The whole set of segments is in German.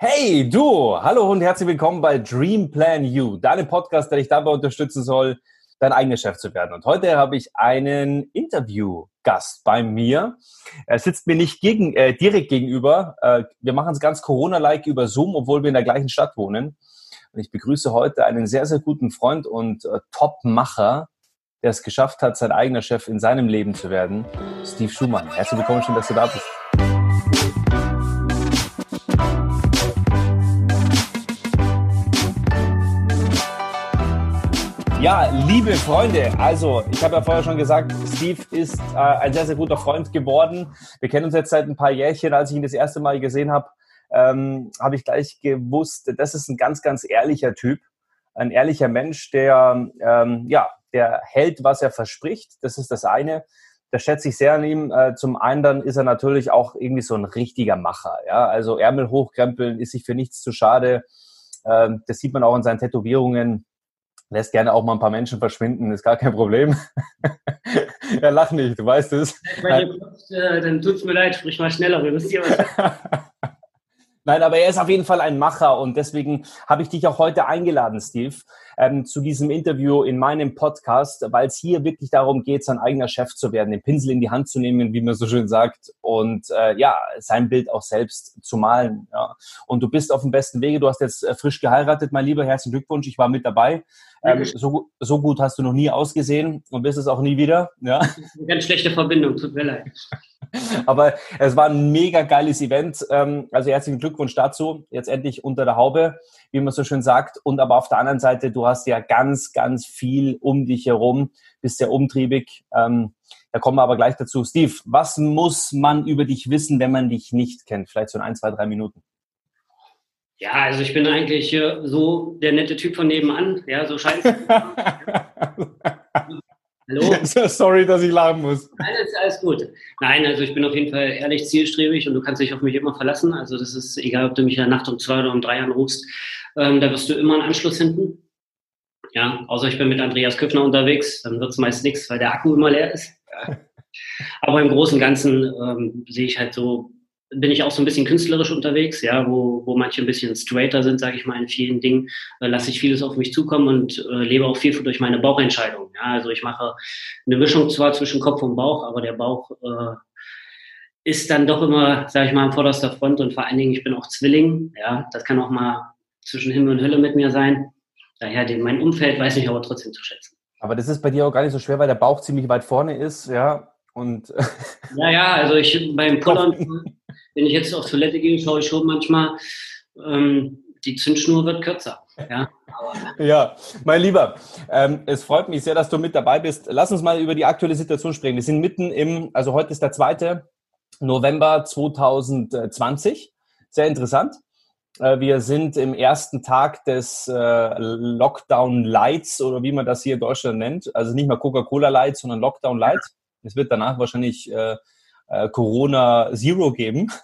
Hey du, hallo und herzlich willkommen bei Dream Plan You, deinem Podcast, der dich dabei unterstützen soll, dein eigener Chef zu werden. Und heute habe ich einen Interviewgast bei mir. Er sitzt mir nicht gegen, äh, direkt gegenüber. Äh, wir machen es ganz Corona-like über Zoom, obwohl wir in der gleichen Stadt wohnen. Und ich begrüße heute einen sehr, sehr guten Freund und äh, Top-Macher, der es geschafft hat, sein eigener Chef in seinem Leben zu werden, Steve Schumann. Herzlich willkommen, schön, dass du da bist. Ja, liebe Freunde, also ich habe ja vorher schon gesagt, Steve ist äh, ein sehr, sehr guter Freund geworden. Wir kennen uns jetzt seit ein paar Jährchen. Als ich ihn das erste Mal gesehen habe, ähm, habe ich gleich gewusst, das ist ein ganz, ganz ehrlicher Typ, ein ehrlicher Mensch, der ähm, ja, der hält, was er verspricht. Das ist das eine. Das schätze ich sehr an ihm. Äh, zum anderen ist er natürlich auch irgendwie so ein richtiger Macher. Ja, also Ärmel hochkrempeln ist sich für nichts zu schade. Ähm, das sieht man auch in seinen Tätowierungen lässt gerne auch mal ein paar Menschen verschwinden, ist gar kein Problem. ja, lach nicht, du weißt es. Klopft, äh, dann tut's mir leid, sprich mal schneller, wir müssen hier was. Nein, aber er ist auf jeden Fall ein Macher und deswegen habe ich dich auch heute eingeladen, Steve, ähm, zu diesem Interview in meinem Podcast, weil es hier wirklich darum geht, sein eigener Chef zu werden, den Pinsel in die Hand zu nehmen, wie man so schön sagt, und äh, ja, sein Bild auch selbst zu malen. Ja. Und du bist auf dem besten Wege. Du hast jetzt äh, frisch geheiratet, mein Lieber. Herzlichen Glückwunsch. Ich war mit dabei. Ähm, so, so gut hast du noch nie ausgesehen und bist es auch nie wieder. Ja. Ganz schlechte Verbindung, tut mir leid. Aber es war ein mega geiles Event. Ähm, also herzlichen Glückwunsch dazu. Jetzt endlich unter der Haube, wie man so schön sagt. Und aber auf der anderen Seite, du hast ja ganz, ganz viel um dich herum, bist sehr umtriebig. Ähm, da kommen wir aber gleich dazu. Steve, was muss man über dich wissen, wenn man dich nicht kennt? Vielleicht so in ein, zwei, drei Minuten. Ja, also ich bin eigentlich äh, so der nette Typ von nebenan. Ja, so scheint Hallo? Sorry, dass ich lachen muss. Nein, ist alles gut. Nein, also ich bin auf jeden Fall ehrlich zielstrebig und du kannst dich auf mich immer verlassen. Also das ist egal, ob du mich in der Nacht um zwei oder um drei anrufst, ähm, da wirst du immer einen Anschluss finden. Ja, außer ich bin mit Andreas Köpfner unterwegs, dann wird es meist nichts, weil der Akku immer leer ist. Aber im Großen und Ganzen ähm, sehe ich halt so bin ich auch so ein bisschen künstlerisch unterwegs, ja, wo, wo manche ein bisschen straighter sind, sage ich mal, in vielen Dingen, äh, lasse ich vieles auf mich zukommen und äh, lebe auch viel durch meine Bauchentscheidung. Ja, also ich mache eine Mischung zwar zwischen Kopf und Bauch, aber der Bauch äh, ist dann doch immer, sage ich mal, an vorderster Front und vor allen Dingen, ich bin auch Zwilling, ja, das kann auch mal zwischen Himmel und Hölle mit mir sein. Daher den, mein Umfeld weiß ich aber trotzdem zu schätzen. Aber das ist bei dir auch gar nicht so schwer, weil der Bauch ziemlich weit vorne ist, ja. Und ja, ja, also ich beim Pullern wenn ich jetzt auf Toilette gehe, schaue ich schon manchmal, ähm, die Zündschnur wird kürzer. Ja, ja mein Lieber, ähm, es freut mich sehr, dass du mit dabei bist. Lass uns mal über die aktuelle Situation sprechen. Wir sind mitten im, also heute ist der 2. November 2020. Sehr interessant. Äh, wir sind im ersten Tag des äh, Lockdown Lights oder wie man das hier in Deutschland nennt. Also nicht mal Coca-Cola Light, sondern Lockdown Light. Es wird danach wahrscheinlich äh, äh, Corona Zero geben.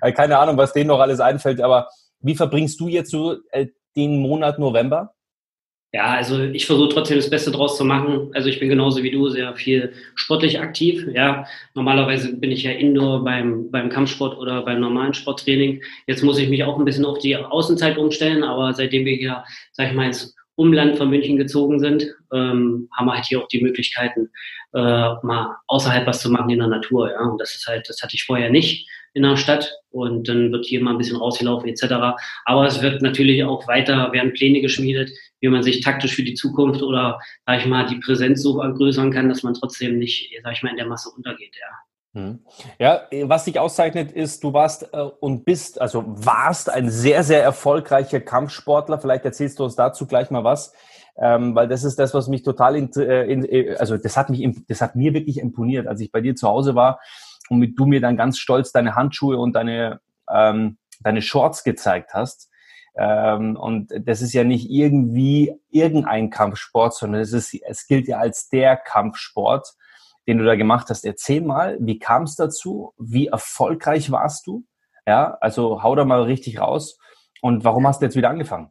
Äh, keine Ahnung, was denen noch alles einfällt, aber wie verbringst du jetzt so äh, den Monat November? Ja, also ich versuche trotzdem das Beste draus zu machen. Also ich bin genauso wie du sehr viel sportlich aktiv. Ja, normalerweise bin ich ja indoor beim, beim Kampfsport oder beim normalen Sporttraining. Jetzt muss ich mich auch ein bisschen auf die Außenzeit umstellen, aber seitdem wir hier, sag ich mal, ins Umland von München gezogen sind, ähm, haben wir halt hier auch die Möglichkeiten, äh, mal außerhalb was zu machen in der Natur. Ja, und das ist halt, das hatte ich vorher nicht in der Stadt und dann wird hier mal ein bisschen rausgelaufen etc. Aber es wird natürlich auch weiter, werden Pläne geschmiedet, wie man sich taktisch für die Zukunft oder, sag ich mal, die Präsenz so vergrößern kann, dass man trotzdem nicht, sag ich mal, in der Masse untergeht. Ja. Hm. Ja, was dich auszeichnet, ist, du warst äh, und bist, also warst ein sehr, sehr erfolgreicher Kampfsportler. Vielleicht erzählst du uns dazu gleich mal was, ähm, weil das ist das, was mich total, in, äh, in, äh, also das hat mich, das hat mir wirklich imponiert, als ich bei dir zu Hause war und du mir dann ganz stolz deine Handschuhe und deine, ähm, deine Shorts gezeigt hast. Ähm, und das ist ja nicht irgendwie irgendein Kampfsport, sondern es ist, es gilt ja als der Kampfsport den du da gemacht hast. Erzähl mal, wie kam es dazu? Wie erfolgreich warst du? Ja, also hau da mal richtig raus. Und warum hast du jetzt wieder angefangen?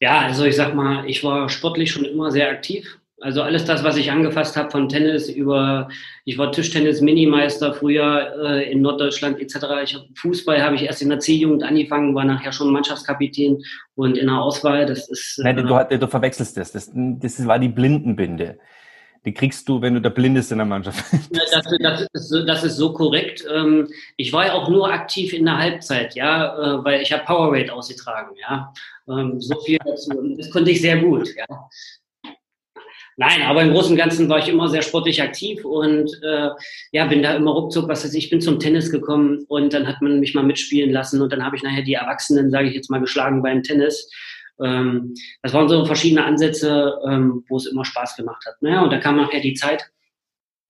Ja, also ich sag mal, ich war sportlich schon immer sehr aktiv. Also alles das, was ich angefasst habe von Tennis über, ich war Tischtennis-Minimeister früher äh, in Norddeutschland etc. Ich hab, Fußball habe ich erst in der C-Jugend angefangen, war nachher schon Mannschaftskapitän und in der Auswahl, das ist... Nein, du, äh, du verwechselst das. das. Das war die Blindenbinde. Die kriegst du, wenn du der Blindeste in der Mannschaft bist. Das, das, ist, das ist so korrekt. Ähm, ich war ja auch nur aktiv in der Halbzeit, ja, äh, weil ich habe Powerweight ausgetragen, ja. Ähm, so viel dazu. Das konnte ich sehr gut, ja. Nein, aber im Großen und Ganzen war ich immer sehr sportlich aktiv und äh, ja, bin da immer ruckzuck, was weiß ich, bin zum Tennis gekommen und dann hat man mich mal mitspielen lassen und dann habe ich nachher die Erwachsenen, sage ich jetzt mal, geschlagen beim Tennis. Ähm, das waren so verschiedene Ansätze, ähm, wo es immer Spaß gemacht hat. Naja, und da kam nachher die Zeit,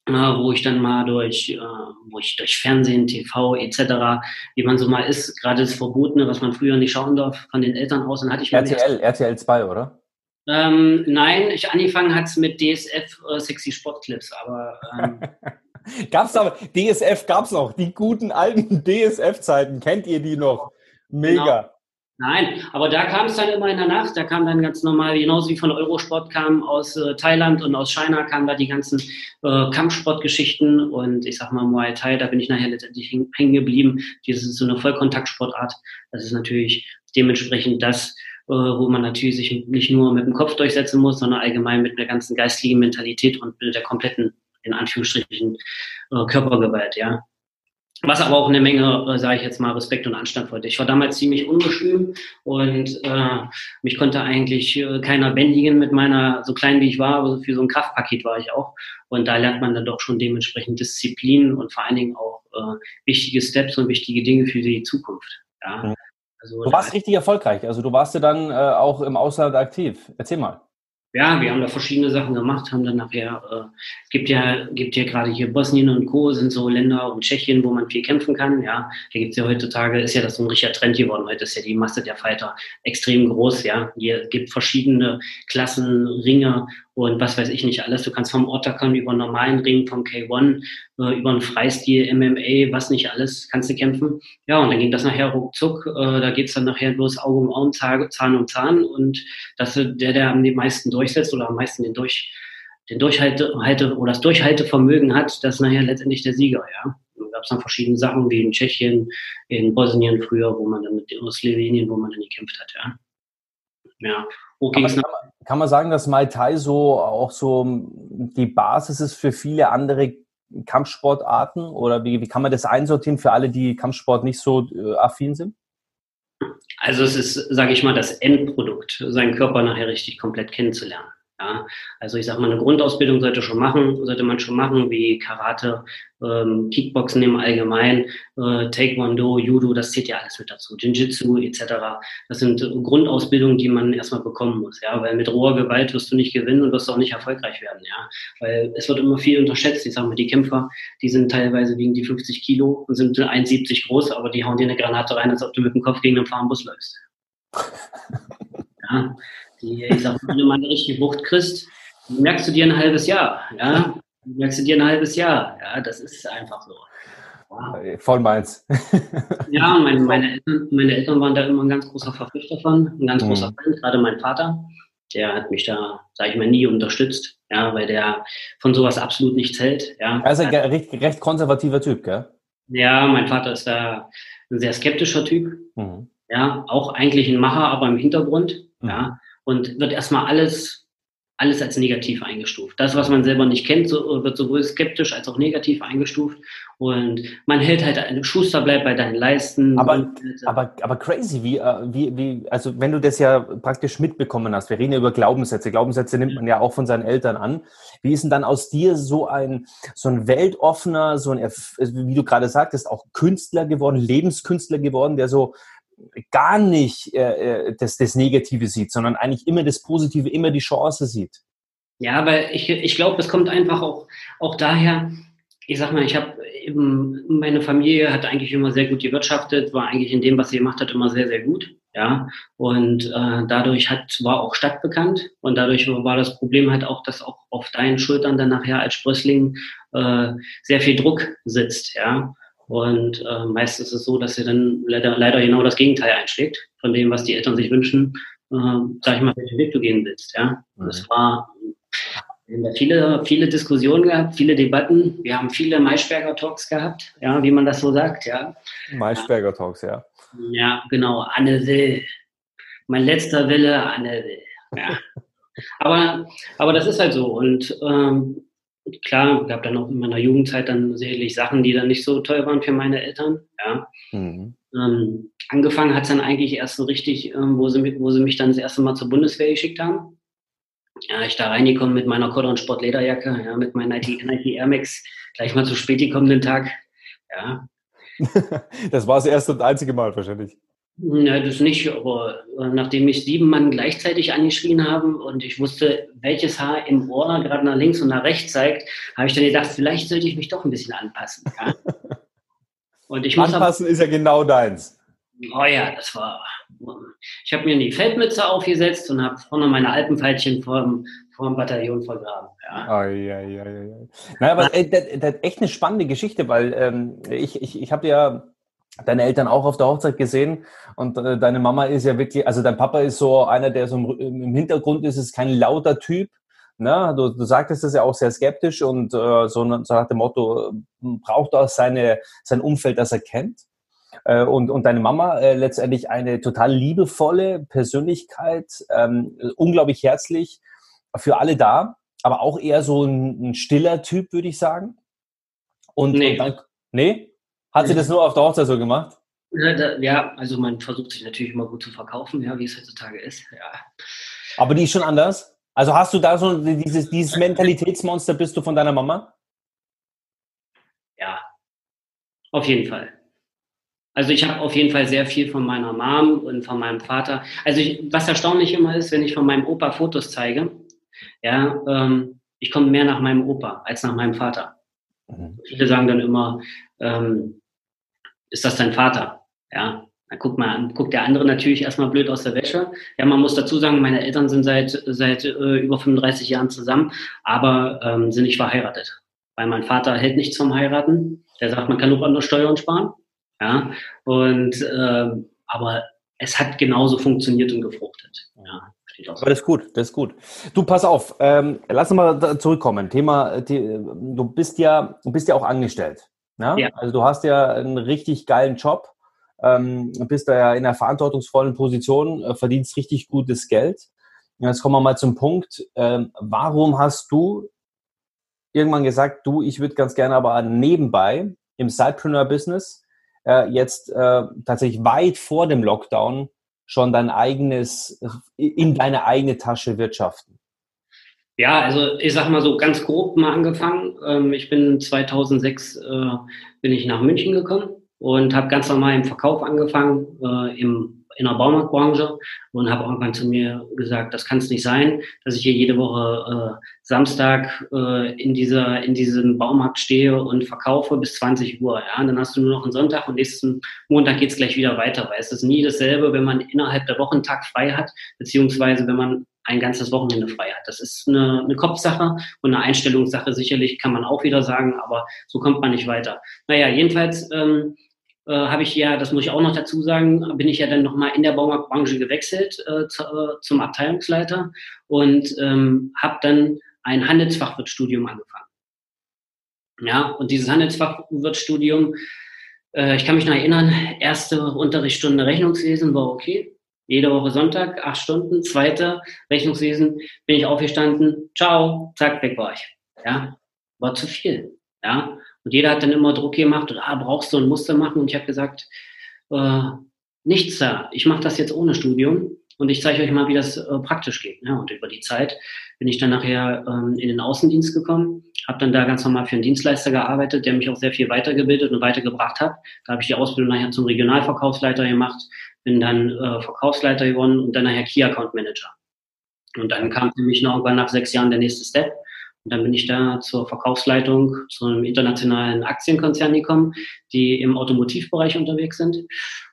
äh, wo ich dann mal durch, äh, wo ich durch Fernsehen, TV etc., wie man so mal ist, gerade das Verbotene, was man früher nicht schauen darf, von den Eltern aus, dann hatte ich RTL, RTL 2, oder? Ähm, nein, ich angefangen hat es mit DSF äh, Sexy Sportclips, aber ähm, gab's aber DSF gab's noch, die guten alten DSF-Zeiten, kennt ihr die noch? Mega. Genau. Nein, aber da kam es dann immer in der Nacht, da kam dann ganz normal, genauso wie von Eurosport kam aus äh, Thailand und aus China kamen da die ganzen äh, Kampfsportgeschichten und ich sag mal Muay Thai, da bin ich nachher letztendlich hängen geblieben. Das ist so eine Vollkontaktsportart. Das ist natürlich dementsprechend das, äh, wo man natürlich sich nicht nur mit dem Kopf durchsetzen muss, sondern allgemein mit einer ganzen geistigen Mentalität und mit der kompletten, in Anführungsstrichen, äh, Körpergewalt, ja. Was aber auch eine Menge, äh, sage ich jetzt mal, Respekt und Anstand wollte. Ich war damals ziemlich unbeschrieben und äh, mich konnte eigentlich äh, keiner bändigen mit meiner, so klein wie ich war, aber für so ein Kraftpaket war ich auch. Und da lernt man dann doch schon dementsprechend Disziplin und vor allen Dingen auch äh, wichtige Steps und wichtige Dinge für die Zukunft. Ja. Also, du warst richtig erfolgreich. Also du warst ja dann äh, auch im Ausland aktiv. Erzähl mal. Ja, wir haben da verschiedene Sachen gemacht, haben dann nachher, äh, gibt ja, gibt ja gerade hier Bosnien und Co. sind so Länder und Tschechien, wo man viel kämpfen kann. Ja, da gibt's ja heutzutage, ist ja das so ein richtiger Trend geworden. Heute ist ja die Masse der Fighter extrem groß. Ja, hier gibt verschiedene Klassen, Ringe und was weiß ich nicht alles. Du kannst vom Otacon über einen normalen Ring, vom K1, äh, über einen Freistil, MMA, was nicht alles, kannst du kämpfen. Ja, und dann ging das nachher ruckzuck. Äh, da geht's dann nachher bloß Auge um Auge, Zahn um Zahn. Und das, der, der am meisten durchsetzt oder am meisten den durch den Durchhalte oder das Durchhaltevermögen hat, das ist nachher letztendlich der Sieger, ja. Da gab es dann verschiedene Sachen wie in Tschechien, in Bosnien früher, wo man dann mit Slowenien, wo man dann gekämpft hat, ja. Ja. Wo ging's nach, kann man sagen, dass Mai Tai so auch so die Basis ist für viele andere Kampfsportarten? Oder wie, wie kann man das einsortieren für alle, die Kampfsport nicht so äh, affin sind? Also es ist, sage ich mal, das Endprodukt, seinen Körper nachher richtig komplett kennenzulernen. Ja, also ich sage mal, eine Grundausbildung sollte schon machen, sollte man schon machen, wie Karate, ähm, Kickboxen im Allgemeinen, äh, Taekwondo, Judo, das zählt ja alles mit dazu, Jiu-Jitsu etc. Das sind Grundausbildungen, die man erstmal bekommen muss, ja, weil mit roher Gewalt wirst du nicht gewinnen und wirst auch nicht erfolgreich werden, ja, weil es wird immer viel unterschätzt. Ich sage mal, die Kämpfer, die sind teilweise wiegen die 50 Kilo und sind 1,70 groß, aber die hauen dir eine Granate rein, als ob du mit dem Kopf gegen einen Fahrenbus läufst. Ja, die, ich sag, wenn du mal eine richtige Wucht kriegst, merkst du dir ein halbes Jahr, ja. Merkst du dir ein halbes Jahr, ja, das ist einfach so. Wow. Voll meins. ja, meine, meine, Eltern, meine Eltern waren da immer ein ganz großer Verpflichter von, ein ganz mhm. großer Fan, gerade mein Vater. Der hat mich da, sage ich mal, nie unterstützt, ja, weil der von sowas absolut nichts hält. Ja. Er ist ein recht, recht konservativer Typ, gell? Ja, mein Vater ist da ein sehr skeptischer Typ. Mhm. Ja, auch eigentlich ein Macher, aber im Hintergrund. Mhm. Ja, und wird erstmal alles alles als negativ eingestuft. Das, was man selber nicht kennt, so, wird sowohl skeptisch als auch negativ eingestuft. Und man hält halt, ein Schuster bleibt bei deinen Leisten. Aber, aber, aber crazy, wie, äh, wie, wie, also wenn du das ja praktisch mitbekommen hast, wir reden ja über Glaubenssätze. Glaubenssätze nimmt man ja auch von seinen Eltern an. Wie ist denn dann aus dir so ein, so ein weltoffener, so ein, wie du gerade sagtest, auch Künstler geworden, Lebenskünstler geworden, der so gar nicht äh, äh, das, das Negative sieht, sondern eigentlich immer das Positive, immer die Chance sieht. Ja, aber ich, ich glaube, es kommt einfach auch, auch daher, ich sag mal, ich habe meine Familie hat eigentlich immer sehr gut gewirtschaftet, war eigentlich in dem, was sie gemacht hat, immer sehr, sehr gut. Ja, und äh, dadurch hat, war auch Stadt bekannt und dadurch war das Problem halt auch, dass auch auf deinen Schultern dann nachher als Sprössling äh, sehr viel Druck sitzt. Ja, und äh, meist ist es so, dass sie dann leider, leider genau das Gegenteil einschlägt von dem, was die Eltern sich wünschen, äh, sag ich mal, welchen Weg du gehen willst. Ja, mhm. das war Wir haben viele, viele Diskussionen gehabt, viele Debatten. Wir haben viele Maischberger Talks gehabt, ja, wie man das so sagt, ja. Maischberger Talks, ja. Ja, genau. Anne will. Mein letzter Wille, Anne will. Ja. aber, aber das ist halt so. Und ähm, klar, gab dann auch in meiner Jugendzeit dann sicherlich Sachen, die dann nicht so toll waren für meine Eltern. Ja. Mhm. Ähm, angefangen hat es dann eigentlich erst so richtig, ähm, wo, sie, wo sie mich dann das erste Mal zur Bundeswehr geschickt haben. Ja, ich da reingekommen mit meiner Cordon Sport Lederjacke, ja, mit meiner Nike, Nike Air Max, gleich mal zu spät gekommen den Tag. Ja. das war das erste und einzige Mal wahrscheinlich. Ja, das nicht, aber äh, nachdem mich sieben Mann gleichzeitig angeschrien haben und ich wusste, welches Haar im Ohr gerade nach links und nach rechts zeigt, habe ich dann gedacht, vielleicht sollte ich mich doch ein bisschen anpassen. Ja? Und ich Anpassen ist ja genau deins. Oh ja, das war. Ich habe mir die Feldmütze aufgesetzt und habe vorne meine Alpenpfeilchen vor, vor dem Bataillon vergraben. Ja. Oh, ja, ja, ja. Naja, aber äh, das, das ist echt eine spannende Geschichte, weil ähm, ich, ich, ich habe ja deine Eltern auch auf der Hochzeit gesehen und äh, deine Mama ist ja wirklich, also dein Papa ist so einer, der so im, im Hintergrund ist, ist kein lauter Typ. Ne? Du, du sagtest das ja auch sehr skeptisch und äh, so, so nach dem Motto, braucht auch seine, sein Umfeld, das er kennt. Äh, und, und deine Mama äh, letztendlich eine total liebevolle Persönlichkeit, ähm, unglaublich herzlich, für alle da, aber auch eher so ein, ein stiller Typ, würde ich sagen. Und, nee. Und dann, nee? Hat sie das nur auf der Hochzeit so gemacht? Ja, also man versucht sich natürlich immer gut zu verkaufen, ja, wie es heutzutage ist. Ja. Aber die ist schon anders? Also hast du da so dieses, dieses Mentalitätsmonster bist du von deiner Mama? Ja, auf jeden Fall. Also ich habe auf jeden Fall sehr viel von meiner Mom und von meinem Vater. Also ich, was erstaunlich immer ist, wenn ich von meinem Opa Fotos zeige, ja, ähm, ich komme mehr nach meinem Opa als nach meinem Vater. Mhm. Viele sagen dann immer, ähm, ist das dein Vater? Ja, dann guckt, man, guckt der andere natürlich erstmal blöd aus der Wäsche. Ja, man muss dazu sagen, meine Eltern sind seit, seit äh, über 35 Jahren zusammen, aber ähm, sind nicht verheiratet. Weil mein Vater hält nichts vom Heiraten. Der sagt, man kann auch andere Steuern sparen. Ja, und ähm, aber es hat genauso funktioniert und gefruchtet. Ja. Aber das ist gut, das ist gut. Du, pass auf, ähm, lass uns mal zurückkommen. Thema, du bist ja, du bist ja auch angestellt. Ne? Ja. Also du hast ja einen richtig geilen Job, ähm, bist da ja in einer verantwortungsvollen Position, äh, verdienst richtig gutes Geld. Jetzt kommen wir mal zum Punkt. Ähm, warum hast du irgendwann gesagt, du, ich würde ganz gerne aber nebenbei im Sidepreneur-Business äh, jetzt äh, tatsächlich weit vor dem Lockdown schon dein eigenes, in deine eigene Tasche wirtschaften? Ja, also ich sag mal so ganz grob mal angefangen. Ähm, ich bin 2006 äh, bin ich nach München gekommen und habe ganz normal im Verkauf angefangen, äh, im in der Baumarktbranche und habe irgendwann zu mir gesagt, das kann es nicht sein, dass ich hier jede Woche äh, Samstag äh, in dieser in diesem Baumarkt stehe und verkaufe bis 20 Uhr. Ja, und dann hast du nur noch einen Sonntag und nächsten Montag geht's gleich wieder weiter, weil es ist nie dasselbe, wenn man innerhalb der Woche einen Tag frei hat, beziehungsweise wenn man ein ganzes Wochenende frei hat. Das ist eine, eine Kopfsache und eine Einstellungssache sicherlich, kann man auch wieder sagen, aber so kommt man nicht weiter. Naja, jedenfalls ähm, äh, habe ich ja, das muss ich auch noch dazu sagen, bin ich ja dann nochmal in der Baumarktbranche gewechselt äh, zu, äh, zum Abteilungsleiter und ähm, habe dann ein Handelsfachwirtstudium angefangen. Ja, und dieses Handelsfachwirtstudium, äh, ich kann mich noch erinnern, erste Unterrichtsstunde Rechnungswesen war okay. Jede Woche Sonntag, acht Stunden. Zweite Rechnungswesen bin ich aufgestanden. Ciao, zack, weg war ich. Ja, war zu viel. Ja, und jeder hat dann immer Druck gemacht und ah, brauchst du ein Muster machen. Und ich habe gesagt, äh, nichts da. Ich mache das jetzt ohne Studium und ich zeige euch mal, wie das äh, praktisch geht. Ja, und über die Zeit bin ich dann nachher ähm, in den Außendienst gekommen, habe dann da ganz normal für einen Dienstleister gearbeitet, der mich auch sehr viel weitergebildet und weitergebracht hat. Da habe ich die Ausbildung nachher zum Regionalverkaufsleiter gemacht, bin dann äh, Verkaufsleiter geworden und dann nachher Key Account Manager. Und dann kam für mich noch irgendwann nach sechs Jahren der nächste Step. Und dann bin ich da zur Verkaufsleitung zu einem internationalen Aktienkonzern gekommen, die im Automotivbereich unterwegs sind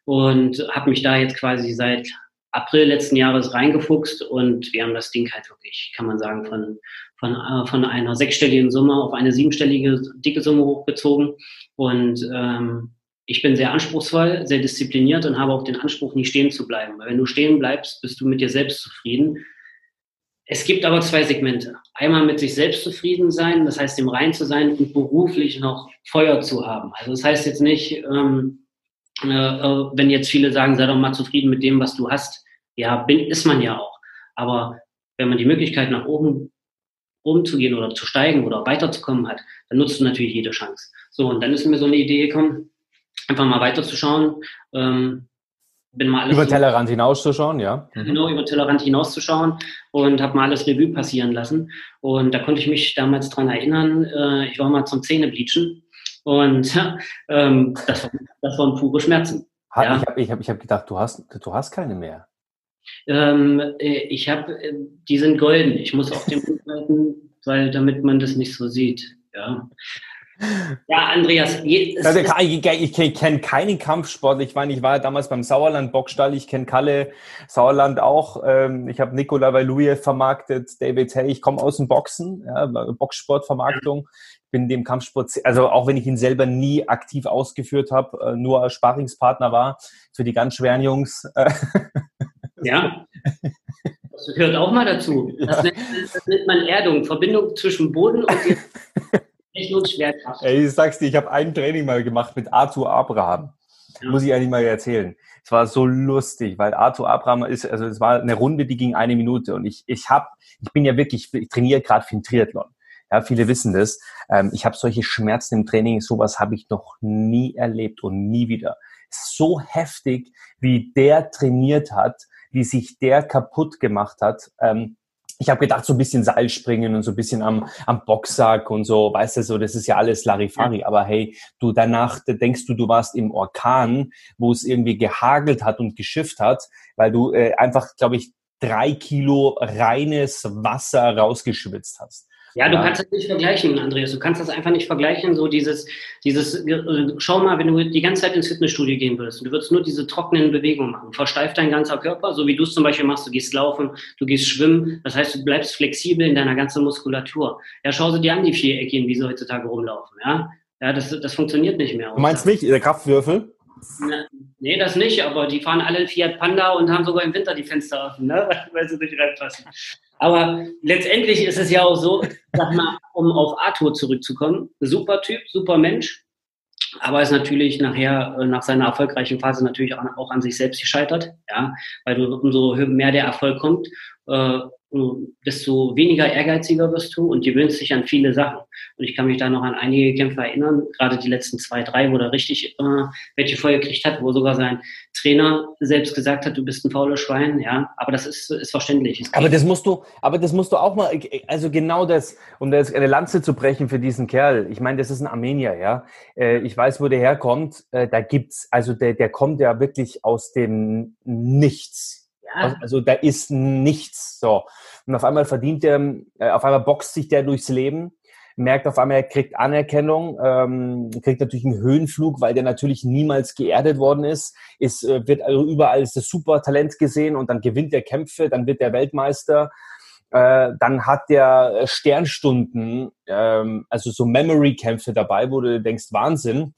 und habe mich da jetzt quasi seit April letzten Jahres reingefuchst und wir haben das Ding halt wirklich, kann man sagen, von, von, äh, von einer sechsstelligen Summe auf eine siebenstellige dicke Summe hochgezogen und ähm, ich bin sehr anspruchsvoll, sehr diszipliniert und habe auch den Anspruch, nie stehen zu bleiben. Weil wenn du stehen bleibst, bist du mit dir selbst zufrieden Es gibt aber zwei Segmente. Einmal mit sich selbst zufrieden sein, das heißt, im Rein zu sein und beruflich noch Feuer zu haben. Also das heißt jetzt nicht, ähm, äh, äh, wenn jetzt viele sagen, sei doch mal zufrieden mit dem, was du hast. Ja, bin, ist man ja auch. Aber wenn man die Möglichkeit nach oben umzugehen oder zu steigen oder weiterzukommen hat, dann nutzt du natürlich jede Chance. So, und dann ist mir so eine Idee gekommen, einfach mal weiterzuschauen. Ähm, bin mal alles über Tellerrand hinauszuschauen, ja. Mhm. Genau, über Tellerrand hinauszuschauen und habe mal alles Revue passieren lassen. Und da konnte ich mich damals dran erinnern, äh, ich war mal zum Zähnebleachen und ähm, das, das waren pure Schmerzen. Ha, ja. Ich habe ich hab, ich hab gedacht, du hast, du hast keine mehr. Ähm, äh, ich habe, äh, die sind golden. Ich muss auf dem halten, weil damit man das nicht so sieht. Ja. Ja, Andreas. Also, ich, ich, ich kenne keinen Kampfsport. Ich meine, ich war damals beim Sauerland Boxstall. Ich kenne Kalle Sauerland auch. Ähm, ich habe Nikola Valuyev vermarktet, David Hay. Ich komme aus dem Boxen, ja, Boxsportvermarktung. Bin dem Kampfsport, also auch wenn ich ihn selber nie aktiv ausgeführt habe, äh, nur als Sparingspartner war für die ganz schweren Jungs. Ja. Das gehört auch mal dazu. Das nennt, das nennt man Erdung, Verbindung zwischen Boden und Rechnungsschwerkraft. Ey, ich sag's dir, ich habe ein Training mal gemacht mit Arthur Abraham. Ja. Muss ich eigentlich mal erzählen. Es war so lustig, weil Arthur Abraham ist, also es war eine Runde, die ging eine Minute und ich, ich hab, ich bin ja wirklich, ich trainiere gerade für den Triathlon. Ja, viele wissen das. Ähm, ich habe solche Schmerzen im Training, sowas habe ich noch nie erlebt und nie wieder. So heftig, wie der trainiert hat, wie sich der kaputt gemacht hat. Ähm, ich habe gedacht, so ein bisschen Seilspringen und so ein bisschen am, am Boxsack und so, weißt du, so, das ist ja alles Larifari. Aber hey, du danach denkst du, du warst im Orkan, wo es irgendwie gehagelt hat und geschifft hat, weil du äh, einfach, glaube ich, drei Kilo reines Wasser rausgeschwitzt hast. Ja, du kannst das nicht vergleichen, Andreas. Du kannst das einfach nicht vergleichen. So dieses, dieses, schau mal, wenn du die ganze Zeit ins Fitnessstudio gehen würdest und du würdest nur diese trockenen Bewegungen machen, versteift dein ganzer Körper, so wie du es zum Beispiel machst. Du gehst laufen, du gehst schwimmen. Das heißt, du bleibst flexibel in deiner ganzen Muskulatur. Ja, schau sie dir an, die Viereckchen, wie sie heutzutage rumlaufen. Ja, ja, das, das funktioniert nicht mehr. Du meinst nicht, der Kraftwürfel? Nee, das nicht, aber die fahren alle Fiat Panda und haben sogar im Winter die Fenster offen, ne? weil sie nicht reinpassen. Aber letztendlich ist es ja auch so, sag mal, um auf Arthur zurückzukommen, super Typ, super Mensch, aber ist natürlich nachher äh, nach seiner erfolgreichen Phase natürlich auch an sich selbst gescheitert, ja, weil du umso mehr der Erfolg kommt, äh, desto weniger ehrgeiziger wirst du und gewöhnst dich an viele Sachen. Und ich kann mich da noch an einige Kämpfe erinnern, gerade die letzten zwei, drei, wo er richtig äh, welche voll gekriegt hat, wo sogar sein Trainer selbst gesagt hat, du bist ein faules Schwein, ja. Aber das ist, ist verständlich. aber das musst du, aber das musst du auch mal, also genau das, um jetzt eine Lanze zu brechen für diesen Kerl. Ich meine, das ist ein Armenier, ja. Äh, ich weiß, wo der herkommt. Äh, da gibt's, also der, der kommt ja wirklich aus dem Nichts ja. Also da ist nichts so. Und auf einmal verdient er, äh, auf einmal boxt sich der durchs Leben, merkt auf einmal, er kriegt Anerkennung, ähm, kriegt natürlich einen Höhenflug, weil der natürlich niemals geerdet worden ist, ist äh, wird also überall als das Supertalent gesehen und dann gewinnt er Kämpfe, dann wird der Weltmeister. Äh, dann hat der Sternstunden, ähm, also so Memory-Kämpfe dabei, wo du denkst, Wahnsinn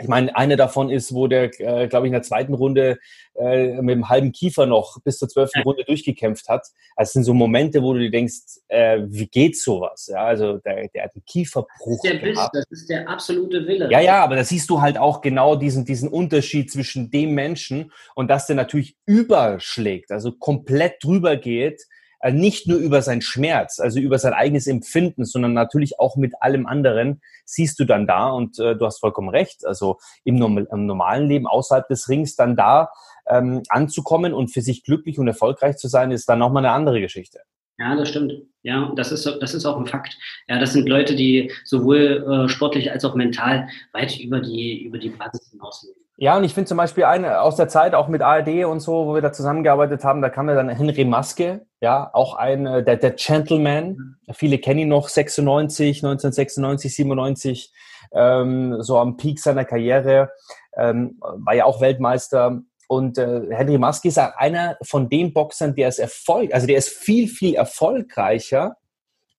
ich meine, eine davon ist, wo der, äh, glaube ich, in der zweiten Runde äh, mit dem halben Kiefer noch bis zur zwölften. Runde durchgekämpft hat. Also es sind so Momente, wo du dir denkst, äh, wie geht sowas? Ja, also der, der hat einen Kieferbruch das ist der gehabt. Biss, das ist der absolute Wille. Ja, ja, aber da siehst du halt auch genau diesen, diesen Unterschied zwischen dem Menschen und dass der natürlich überschlägt, also komplett drüber geht äh, nicht nur über seinen Schmerz, also über sein eigenes Empfinden, sondern natürlich auch mit allem anderen, siehst du dann da und äh, du hast vollkommen recht, also im, im, normalen Leben außerhalb des Rings dann da ähm, anzukommen und für sich glücklich und erfolgreich zu sein, ist dann nochmal eine andere Geschichte. Ja, das stimmt. Ja, das ist, das ist auch ein Fakt. Ja, das sind Leute, die sowohl äh, sportlich als auch mental weit über die, über die Basis hinausleben. Ja, und ich finde zum Beispiel eine aus der Zeit auch mit ARD und so, wo wir da zusammengearbeitet haben, da kam ja dann Henry Maske, ja, auch ein, äh, der, der Gentleman. Viele kennen ihn noch, 96, 1996, 97, ähm, so am Peak seiner Karriere, ähm, war ja auch Weltmeister. Und äh, Henry Maske ist einer von den Boxern, der ist Erfolg, also der ist viel, viel erfolgreicher,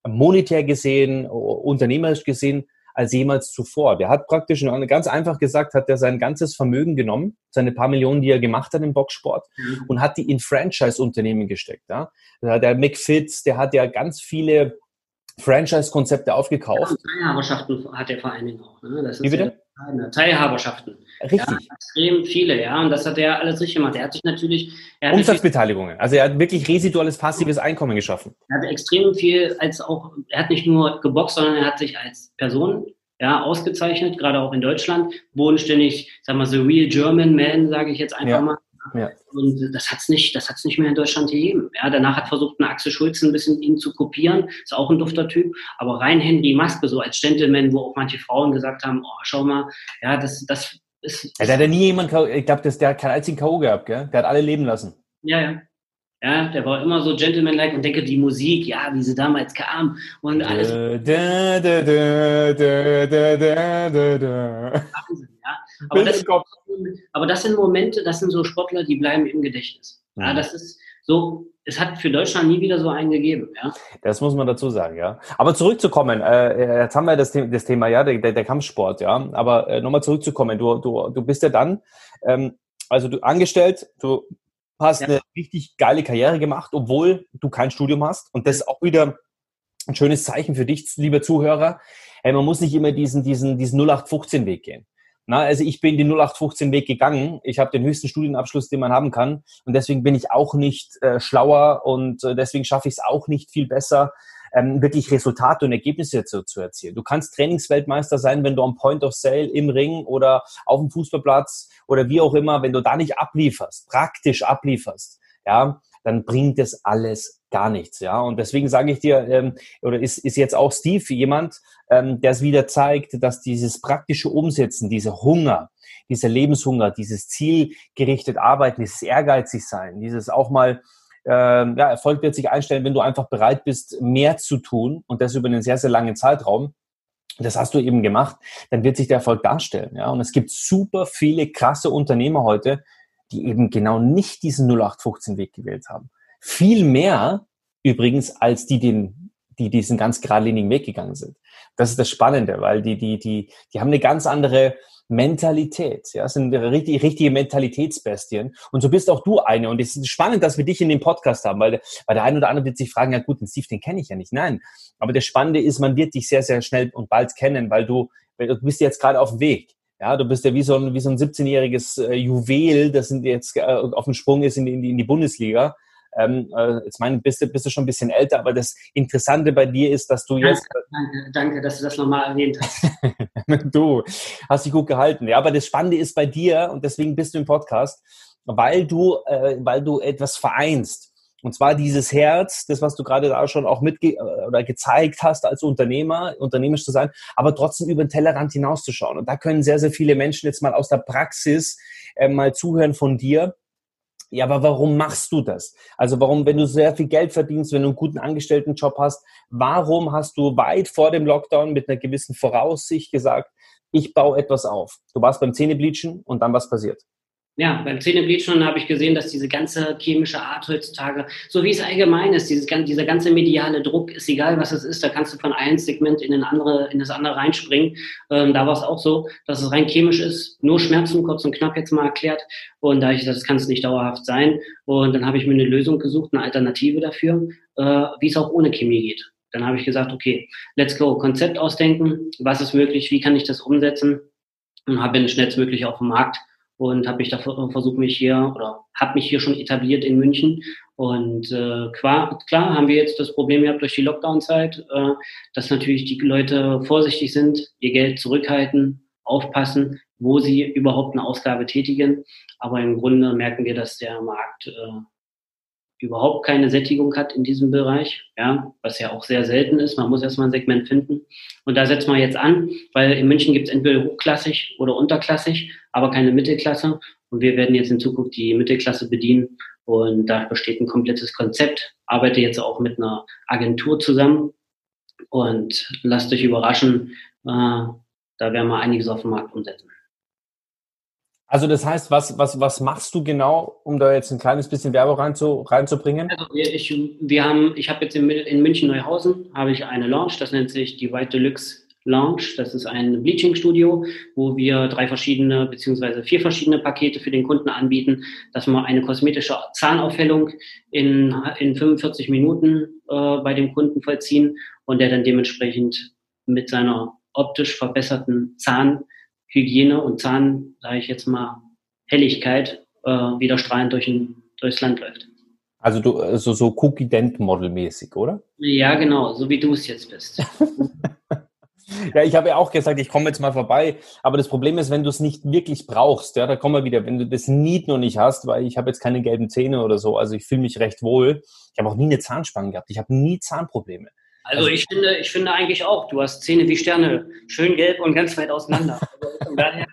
monetär gesehen, unternehmerisch gesehen, als jemals zuvor. Der hat praktisch, ganz einfach gesagt, hat er sein ganzes Vermögen genommen, seine paar Millionen, die er gemacht hat im Boxsport, mhm. und hat die in Franchise-Unternehmen gesteckt. Ja? Der McFits, der hat ja ganz viele Franchise-Konzepte aufgekauft. Ja, Teilhaberschaften hat er vor allen Dingen auch. Ne? Wie bitte? Ja Teilhaberschaften. Richtig. Ja, extrem viele, ja. Und das hat er alles richtig gemacht. Er hat sich natürlich. Umsatzbeteiligungen. Also er hat wirklich residuales passives Einkommen geschaffen. Er hat extrem viel als auch, er hat nicht nur geboxt, sondern er hat sich als Person ja, ausgezeichnet, gerade auch in Deutschland, bodenständig, sagen wir so, Real German Man, sage ich jetzt einfach ja. mal. Ja. Und das hat's nicht, das hat's nicht mehr in Deutschland gegeben. Ja, danach hat versucht, eine Axel Schulze ein bisschen ihn zu kopieren. Ist auch ein dufter Typ. Aber rein Henry Maske, so als Gentleman, wo auch manche Frauen gesagt haben, oh, schau mal, ja, das, das ist. Ja, der hat ja nie jemand, ich glaube, der hat keinen einzigen K.O. gehabt, gell? Der hat alle leben lassen. Ja, ja. Ja, der war immer so gentlemanlike und denke, die Musik, ja, wie sie damals kam und alles. Da, da, da, Wahnsinn. Aber das, aber das, sind Momente, das sind so Sportler, die bleiben im Gedächtnis. Ja, mhm. das ist so, es hat für Deutschland nie wieder so einen gegeben, ja. Das muss man dazu sagen, ja. Aber zurückzukommen, äh, jetzt haben wir das, das Thema, ja, der, der Kampfsport, ja. Aber äh, nochmal zurückzukommen, du, du, du bist ja dann, ähm, also du angestellt, du hast ja. eine richtig geile Karriere gemacht, obwohl du kein Studium hast. Und das ist auch wieder ein schönes Zeichen für dich, lieber Zuhörer. Hey, man muss nicht immer diesen, diesen, diesen 0815-Weg gehen. Na, also ich bin den 0815-Weg gegangen. Ich habe den höchsten Studienabschluss, den man haben kann. Und deswegen bin ich auch nicht äh, schlauer und äh, deswegen schaffe ich es auch nicht viel besser, ähm, wirklich Resultate und Ergebnisse zu, zu erzielen. Du kannst Trainingsweltmeister sein, wenn du am Point of Sale im Ring oder auf dem Fußballplatz oder wie auch immer, wenn du da nicht ablieferst, praktisch ablieferst, ja, dann bringt es alles gar nichts, ja. Und deswegen sage ich dir, ähm, oder ist, ist jetzt auch Steve jemand, ähm, der es wieder zeigt, dass dieses praktische Umsetzen, dieser Hunger, dieser Lebenshunger, dieses zielgerichtet Arbeiten, dieses ehrgeizig sein, dieses auch mal ähm, ja, Erfolg wird sich einstellen, wenn du einfach bereit bist, mehr zu tun und das über einen sehr, sehr langen Zeitraum. Das hast du eben gemacht, dann wird sich der Erfolg darstellen. Ja? Und es gibt super viele krasse Unternehmer heute, die eben genau nicht diesen 0815-Weg gewählt haben. Viel mehr übrigens als die, den, die diesen ganz geradlinigen Weg gegangen sind. Das ist das Spannende, weil die, die, die, die haben eine ganz andere Mentalität. Ja, sind richtig, richtige Mentalitätsbestien. Und so bist auch du eine. Und es ist spannend, dass wir dich in dem Podcast haben, weil, weil der eine oder andere wird sich fragen, ja gut, den Steve, den kenne ich ja nicht. Nein. Aber das Spannende ist, man wird dich sehr, sehr schnell und bald kennen, weil du, du bist jetzt gerade auf dem Weg. Ja, du bist ja wie so ein, wie so ein 17-jähriges äh, Juwel, das jetzt äh, auf dem Sprung ist in die, in die Bundesliga. Ähm, äh, jetzt meine, bist du, bist du schon ein bisschen älter, aber das Interessante bei dir ist, dass du jetzt. Danke, danke, dass du das nochmal erwähnt hast. du hast dich gut gehalten. Ja, aber das Spannende ist bei dir, und deswegen bist du im Podcast, weil du, äh, weil du etwas vereinst. Und zwar dieses Herz, das, was du gerade da schon auch mit oder gezeigt hast als Unternehmer, unternehmerisch zu sein, aber trotzdem über den Tellerrand hinauszuschauen. Und da können sehr, sehr viele Menschen jetzt mal aus der Praxis äh, mal zuhören von dir ja, aber warum machst du das? Also warum, wenn du sehr viel Geld verdienst, wenn du einen guten Angestelltenjob hast, warum hast du weit vor dem Lockdown mit einer gewissen Voraussicht gesagt, ich baue etwas auf? Du warst beim Zähnebleachen und dann was passiert? Ja, beim Zähnebleachen habe ich gesehen, dass diese ganze chemische Art heutzutage, so wie es allgemein ist, dieses, dieser ganze mediale Druck, ist egal, was es ist, da kannst du von einem Segment in, den andere, in das andere reinspringen. Ähm, da war es auch so, dass es rein chemisch ist, nur Schmerzen, kurz und knapp jetzt mal erklärt. Und da ich das kann es nicht dauerhaft sein. Und dann habe ich mir eine Lösung gesucht, eine Alternative dafür, äh, wie es auch ohne Chemie geht. Dann habe ich gesagt, okay, let's go, Konzept ausdenken, was ist möglich, wie kann ich das umsetzen und habe bin schnellstmöglich auf dem Markt und habe mich da versucht mich hier oder habe mich hier schon etabliert in München und äh, klar, klar haben wir jetzt das Problem gehabt durch die Lockdown-Zeit, äh, dass natürlich die Leute vorsichtig sind, ihr Geld zurückhalten, aufpassen, wo sie überhaupt eine Ausgabe tätigen. Aber im Grunde merken wir, dass der Markt äh, überhaupt keine Sättigung hat in diesem Bereich, ja, was ja auch sehr selten ist. Man muss erstmal ein Segment finden. Und da setzt man jetzt an, weil in München gibt es entweder hochklassig oder unterklassig, aber keine Mittelklasse. Und wir werden jetzt in Zukunft die Mittelklasse bedienen. Und da besteht ein komplettes Konzept. Arbeite jetzt auch mit einer Agentur zusammen. Und lasst euch überraschen, äh, da werden wir einiges auf dem Markt umsetzen. Also das heißt, was, was, was machst du genau, um da jetzt ein kleines bisschen Werbung reinzu, reinzubringen? Also ich, wir haben, ich habe jetzt in, in München Neuhausen habe ich eine Lounge, das nennt sich die White Deluxe Lounge. Das ist ein Bleaching-Studio, wo wir drei verschiedene beziehungsweise vier verschiedene Pakete für den Kunden anbieten, dass wir eine kosmetische Zahnaufhellung in, in 45 Minuten äh, bei dem Kunden vollziehen und der dann dementsprechend mit seiner optisch verbesserten Zahnhygiene und Zahn, sage ich jetzt mal, Helligkeit äh, wieder strahlend durch ein, durchs Land läuft. Also du, also so Cookie Dent Model mäßig, oder? Ja, genau, so wie du es jetzt bist. ja, ich habe ja auch gesagt, ich komme jetzt mal vorbei. Aber das Problem ist, wenn du es nicht wirklich brauchst, ja, da kommen wir wieder, wenn du das Need noch nicht hast, weil ich habe jetzt keine gelben Zähne oder so, also ich fühle mich recht wohl. Ich habe auch nie eine Zahnspange gehabt. Ich habe nie Zahnprobleme. Also, also ich finde, ich finde eigentlich auch, du hast Zähne wie Sterne, schön gelb und ganz weit auseinander. Also von daher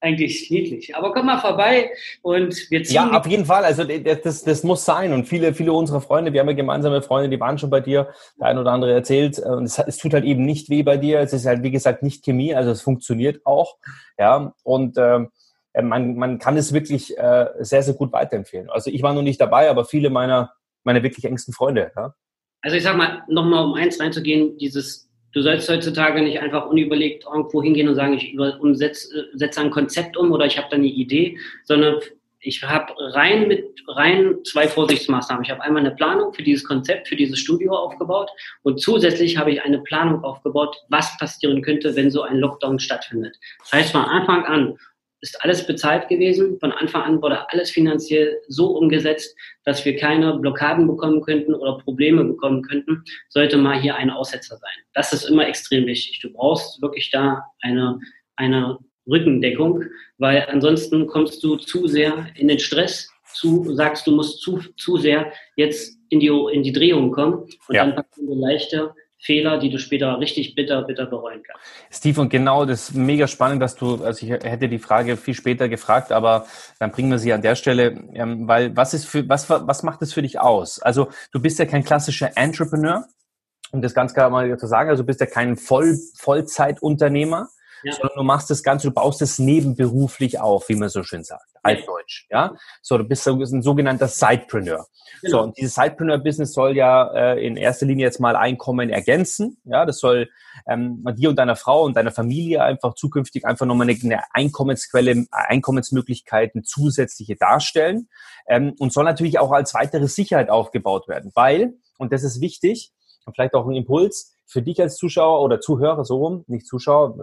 eigentlich niedlich. Aber komm mal vorbei und wir ziehen. Ja, auf jeden Fall. Also das, das muss sein. Und viele, viele unserer Freunde, wir haben ja gemeinsame Freunde, die waren schon bei dir. Der ein oder andere erzählt. Und es, es tut halt eben nicht weh bei dir. Es ist halt, wie gesagt, nicht Chemie. Also es funktioniert auch. Ja, und ähm, äh, man, man kann es wirklich äh, sehr, sehr gut weiterempfehlen. Also ich war noch nicht dabei, aber viele meiner, meiner wirklich engsten Freunde. Ja. Also ich sag mal, nochmal um eins reinzugehen, dieses Du sollst heutzutage nicht einfach unüberlegt irgendwo hingehen und sagen, ich setze setz ein Konzept um oder ich habe da eine Idee, sondern ich habe rein mit rein zwei Vorsichtsmaßnahmen. Ich habe einmal eine Planung für dieses Konzept, für dieses Studio aufgebaut und zusätzlich habe ich eine Planung aufgebaut, was passieren könnte, wenn so ein Lockdown stattfindet. Das heißt, von Anfang an ist alles bezahlt gewesen. Von Anfang an wurde alles finanziell so umgesetzt, dass wir keine Blockaden bekommen könnten oder Probleme bekommen könnten, sollte mal hier ein Aussetzer sein. Das ist immer extrem wichtig. Du brauchst wirklich da eine, eine Rückendeckung, weil ansonsten kommst du zu sehr in den Stress, zu, sagst du musst zu, zu sehr jetzt in die, in die Drehung kommen und ja. dann passieren dir leichter Fehler, die du später richtig bitter, bitter bereuen kannst. Steve, und genau das ist mega spannend, dass du, also ich hätte die Frage viel später gefragt, aber dann bringen wir sie an der Stelle, ähm, weil was ist für, was, was macht es für dich aus? Also du bist ja kein klassischer Entrepreneur, um das ganz klar mal zu sagen, also du bist ja kein Voll, Vollzeitunternehmer, ja. sondern du machst das Ganze, du baust es nebenberuflich auf, wie man so schön sagt, altdeutsch, ja. So, du bist so, ein sogenannter Sidepreneur. Genau. So, und dieses Sidepreneur-Business soll ja äh, in erster Linie jetzt mal Einkommen ergänzen. Ja, das soll ähm, dir und deiner Frau und deiner Familie einfach zukünftig einfach nochmal eine, eine Einkommensquelle, Einkommensmöglichkeiten zusätzliche darstellen ähm, und soll natürlich auch als weitere Sicherheit aufgebaut werden, weil, und das ist wichtig, und vielleicht auch ein Impuls, für dich als Zuschauer oder Zuhörer, so rum, nicht Zuschauer,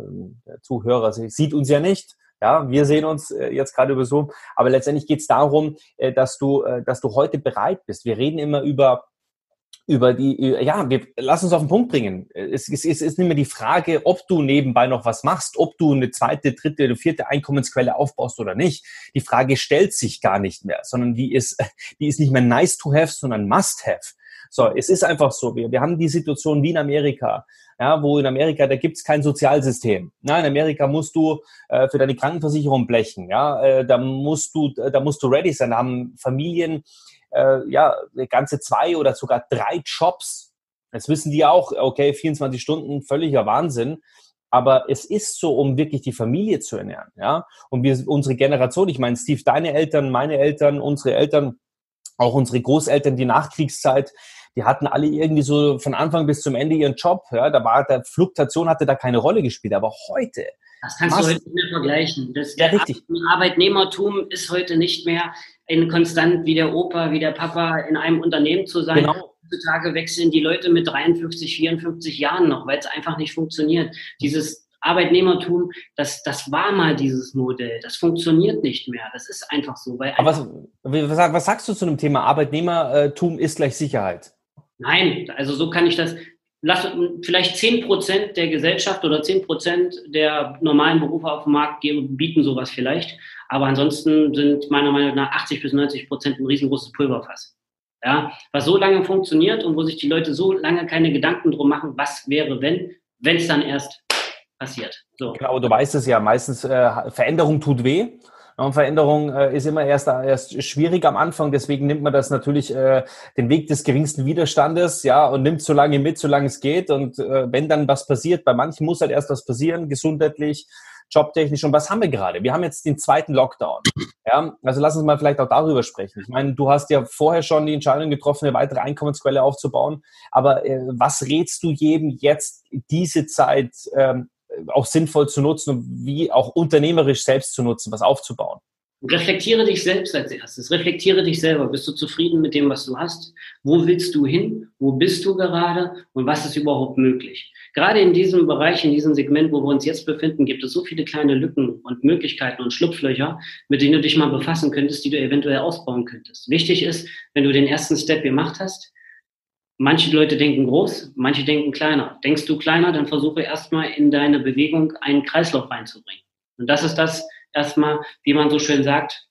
der Zuhörer sieht uns ja nicht, ja, wir sehen uns äh, jetzt gerade über Zoom, aber letztendlich geht es darum, äh, dass du, äh, dass du heute bereit bist. Wir reden immer über über die, ja, wir lass uns auf den Punkt bringen. Es, es, es ist nicht mehr die Frage, ob du nebenbei noch was machst, ob du eine zweite, dritte oder vierte Einkommensquelle aufbaust oder nicht. Die Frage stellt sich gar nicht mehr, sondern die ist, die ist nicht mehr nice to have, sondern must have. So, es ist einfach so. Wir, wir haben die Situation wie in Amerika, ja, wo in Amerika, da gibt's kein Sozialsystem. Ja, in Amerika musst du äh, für deine Krankenversicherung blechen. Ja, äh, da musst du, da musst du ready sein. Da haben Familien äh, ja ganze zwei oder sogar drei Jobs. Das wissen die auch. Okay, 24 Stunden, völliger Wahnsinn. Aber es ist so, um wirklich die Familie zu ernähren. Ja, und wir, unsere Generation, ich meine, Steve, deine Eltern, meine Eltern, unsere Eltern, auch unsere Großeltern, die Nachkriegszeit, die hatten alle irgendwie so von Anfang bis zum Ende ihren Job. Ja, da war der Fluktuation hatte da keine Rolle gespielt. Aber heute. Das kannst du heute nicht mehr vergleichen. Das, ja, richtig. Arbeitnehmertum ist heute nicht mehr in konstant wie der Opa, wie der Papa in einem Unternehmen zu sein. Genau. Heutzutage wechseln die Leute mit 53, 54 Jahren noch, weil es einfach nicht funktioniert. Dieses Arbeitnehmertum, das, das war mal dieses Modell. Das funktioniert nicht mehr. Das ist einfach so. Weil Aber was, was, sagst du zu dem Thema Arbeitnehmertum ist gleich Sicherheit? Nein, also so kann ich das. Lass, vielleicht zehn Prozent der Gesellschaft oder zehn Prozent der normalen Berufe auf dem Markt geben, bieten sowas vielleicht. Aber ansonsten sind meiner Meinung nach 80 bis 90 Prozent ein riesengroßes Pulverfass. Ja, was so lange funktioniert und wo sich die Leute so lange keine Gedanken drum machen, was wäre, wenn, wenn es dann erst passiert. So. Genau, du weißt es ja, meistens äh, Veränderung tut weh. Und Veränderung äh, ist immer erst, erst schwierig am Anfang, deswegen nimmt man das natürlich äh, den Weg des geringsten Widerstandes, ja, und nimmt so lange mit, solange es geht. Und äh, wenn dann was passiert, bei manchen muss halt erst was passieren, gesundheitlich, jobtechnisch. Und was haben wir gerade? Wir haben jetzt den zweiten Lockdown. Ja, also lass uns mal vielleicht auch darüber sprechen. Ich meine, du hast ja vorher schon die Entscheidung getroffen, eine weitere Einkommensquelle aufzubauen. Aber äh, was rätst du jedem jetzt diese Zeit ähm, auch sinnvoll zu nutzen und wie auch unternehmerisch selbst zu nutzen, was aufzubauen? Reflektiere dich selbst als erstes. Reflektiere dich selber. Bist du zufrieden mit dem, was du hast? Wo willst du hin? Wo bist du gerade? Und was ist überhaupt möglich? Gerade in diesem Bereich, in diesem Segment, wo wir uns jetzt befinden, gibt es so viele kleine Lücken und Möglichkeiten und Schlupflöcher, mit denen du dich mal befassen könntest, die du eventuell ausbauen könntest. Wichtig ist, wenn du den ersten Step gemacht hast, manche Leute denken groß, manche denken kleiner. Denkst du kleiner, dann versuche erstmal in deine Bewegung einen Kreislauf reinzubringen. Und das ist das, erstmal, wie man so schön sagt,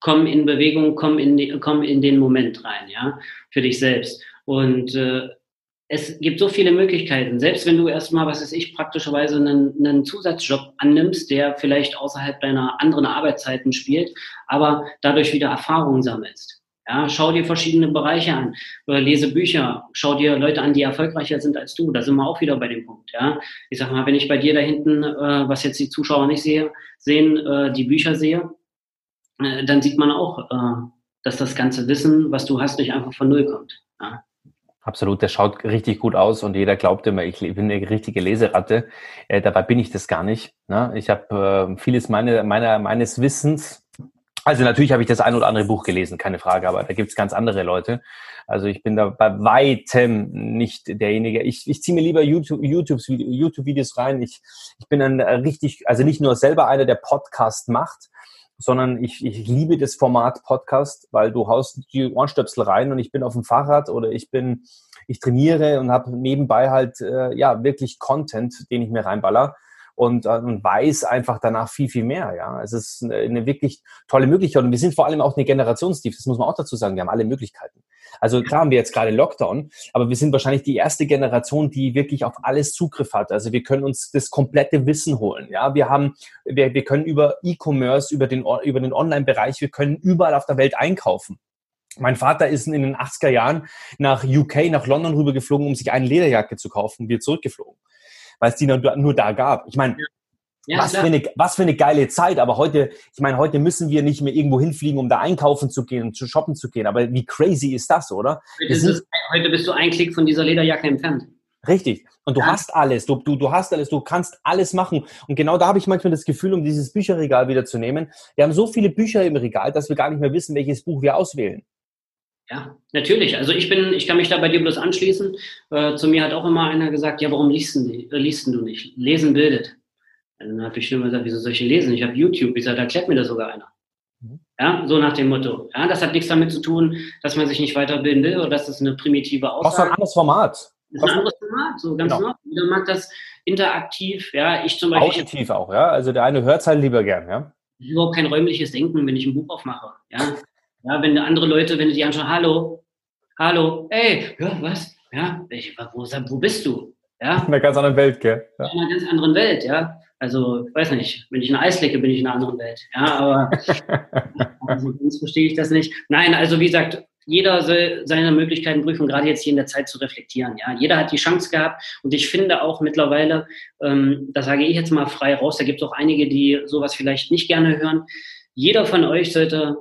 komm in Bewegung, komm in, die, komm in den Moment rein, ja, für dich selbst. Und äh, es gibt so viele Möglichkeiten. Selbst wenn du erstmal, was weiß ich, praktischerweise einen, einen Zusatzjob annimmst, der vielleicht außerhalb deiner anderen Arbeitszeiten spielt, aber dadurch wieder Erfahrungen sammelst. Ja, schau dir verschiedene Bereiche an, lese Bücher, schau dir Leute an, die erfolgreicher sind als du. Da sind wir auch wieder bei dem Punkt. Ja, ich sag mal, wenn ich bei dir da hinten, äh, was jetzt die Zuschauer nicht sehe, sehen, äh, die Bücher sehe, äh, dann sieht man auch, äh, dass das ganze Wissen, was du hast, nicht einfach von Null kommt. Ja. Absolut, der schaut richtig gut aus und jeder glaubt immer, ich bin eine richtige Leseratte. Äh, dabei bin ich das gar nicht. Ne? Ich habe äh, vieles meine, meiner, meines Wissens also natürlich habe ich das ein oder andere Buch gelesen, keine Frage, aber da gibt es ganz andere Leute. Also ich bin da bei weitem nicht derjenige. Ich, ich ziehe mir lieber YouTube, YouTubes, YouTube-Videos rein. Ich, ich bin dann richtig, also nicht nur selber einer, der Podcast macht, sondern ich, ich liebe das Format Podcast, weil du haust die Ohrenstöpsel rein und ich bin auf dem Fahrrad oder ich bin, ich trainiere und habe nebenbei halt äh, ja wirklich Content, den ich mir reinballer und, äh, und weiß einfach danach viel, viel mehr. Ja, es ist eine, eine wirklich tolle Möglichkeit und wir sind vor allem auch eine Generationstief. Das muss man auch dazu sagen. Wir haben alle Möglichkeiten. Also klar haben wir jetzt gerade Lockdown, aber wir sind wahrscheinlich die erste Generation, die wirklich auf alles Zugriff hat. Also wir können uns das komplette Wissen holen. Ja, wir haben, wir, wir können über E-Commerce, über den, über den Online-Bereich, wir können überall auf der Welt einkaufen. Mein Vater ist in den 80er Jahren nach UK, nach London rübergeflogen, um sich eine Lederjacke zu kaufen, wir zurückgeflogen weil es die nur, nur da gab. Ich meine, ja, was, für eine, was für eine geile Zeit, aber heute, ich meine, heute müssen wir nicht mehr irgendwo hinfliegen, um da einkaufen zu gehen und zu shoppen zu gehen. Aber wie crazy ist das, oder? Heute, ist, heute bist du ein Klick von dieser Lederjacke entfernt. Richtig. Und du ja. hast alles. Du, du, du hast alles. Du kannst alles machen. Und genau da habe ich manchmal das Gefühl, um dieses Bücherregal wieder zu nehmen. Wir haben so viele Bücher im Regal, dass wir gar nicht mehr wissen, welches Buch wir auswählen. Ja, natürlich. Also ich bin, ich kann mich da bei dir bloß anschließen. Äh, zu mir hat auch immer einer gesagt, ja, warum liest, du, äh, liest du nicht? Lesen bildet. Dann habe ich immer gesagt, wieso soll ich lesen? Ich habe YouTube. Ich sage, da erklärt mir das sogar einer. Mhm. Ja, so nach dem Motto. Ja, das hat nichts damit zu tun, dass man sich nicht weiterbilden will oder dass das eine primitive Aussage. Was für ein anderes Format. Das ist ein anderes Format, so ganz genau. normal. Jeder mag das interaktiv, ja, ich zum Beispiel. Auditiv auch, ja. Also der eine hört es halt lieber gern, ja. Überhaupt kein räumliches Denken, wenn ich ein Buch aufmache, ja. Ja, wenn andere Leute, wenn du die anschauen, hallo, hallo, ey, ja, was? Ja, ich, wo, wo bist du? Ja. In einer ganz anderen Welt, gell? Ja. In einer ganz anderen Welt, ja. Also, ich weiß nicht, wenn ich ein Eis lecke, bin ich in einer anderen Welt. Ja, aber also, sonst verstehe ich das nicht. Nein, also wie gesagt, jeder soll seine Möglichkeiten prüfen, gerade jetzt hier in der Zeit zu reflektieren. Ja, jeder hat die Chance gehabt und ich finde auch mittlerweile, ähm, das sage ich jetzt mal frei raus, da gibt es auch einige, die sowas vielleicht nicht gerne hören. Jeder von euch sollte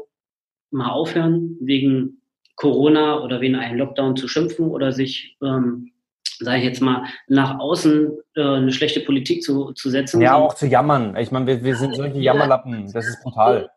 mal aufhören, wegen Corona oder wegen einem Lockdown zu schimpfen oder sich, ähm, sage ich jetzt mal, nach außen äh, eine schlechte Politik zu, zu setzen. Ja, auch zu jammern. Ich meine, wir, wir sind solche Jammerlappen. Das ist brutal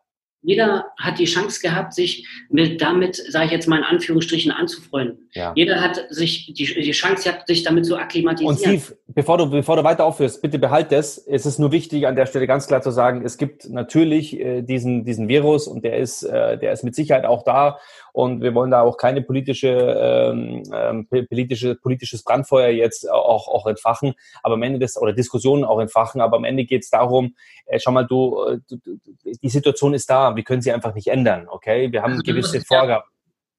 jeder hat die Chance gehabt, sich mit damit, sage ich jetzt mal in Anführungsstrichen, anzufreunden. Ja. Jeder hat sich die, die Chance gehabt, sich damit zu akklimatisieren. Und Steve, bevor du, bevor du weiter aufhörst, bitte behalt das. Es ist nur wichtig, an der Stelle ganz klar zu sagen, es gibt natürlich äh, diesen, diesen Virus und der ist, äh, der ist mit Sicherheit auch da. Und wir wollen da auch keine politische, ähm, ähm politische, politisches Brandfeuer jetzt auch, auch entfachen, aber am Ende des, oder Diskussionen auch entfachen, aber am Ende geht es darum, äh, schau mal, du, äh, du, die Situation ist da, wir können sie einfach nicht ändern, okay? Wir haben also, gewisse Vorgaben.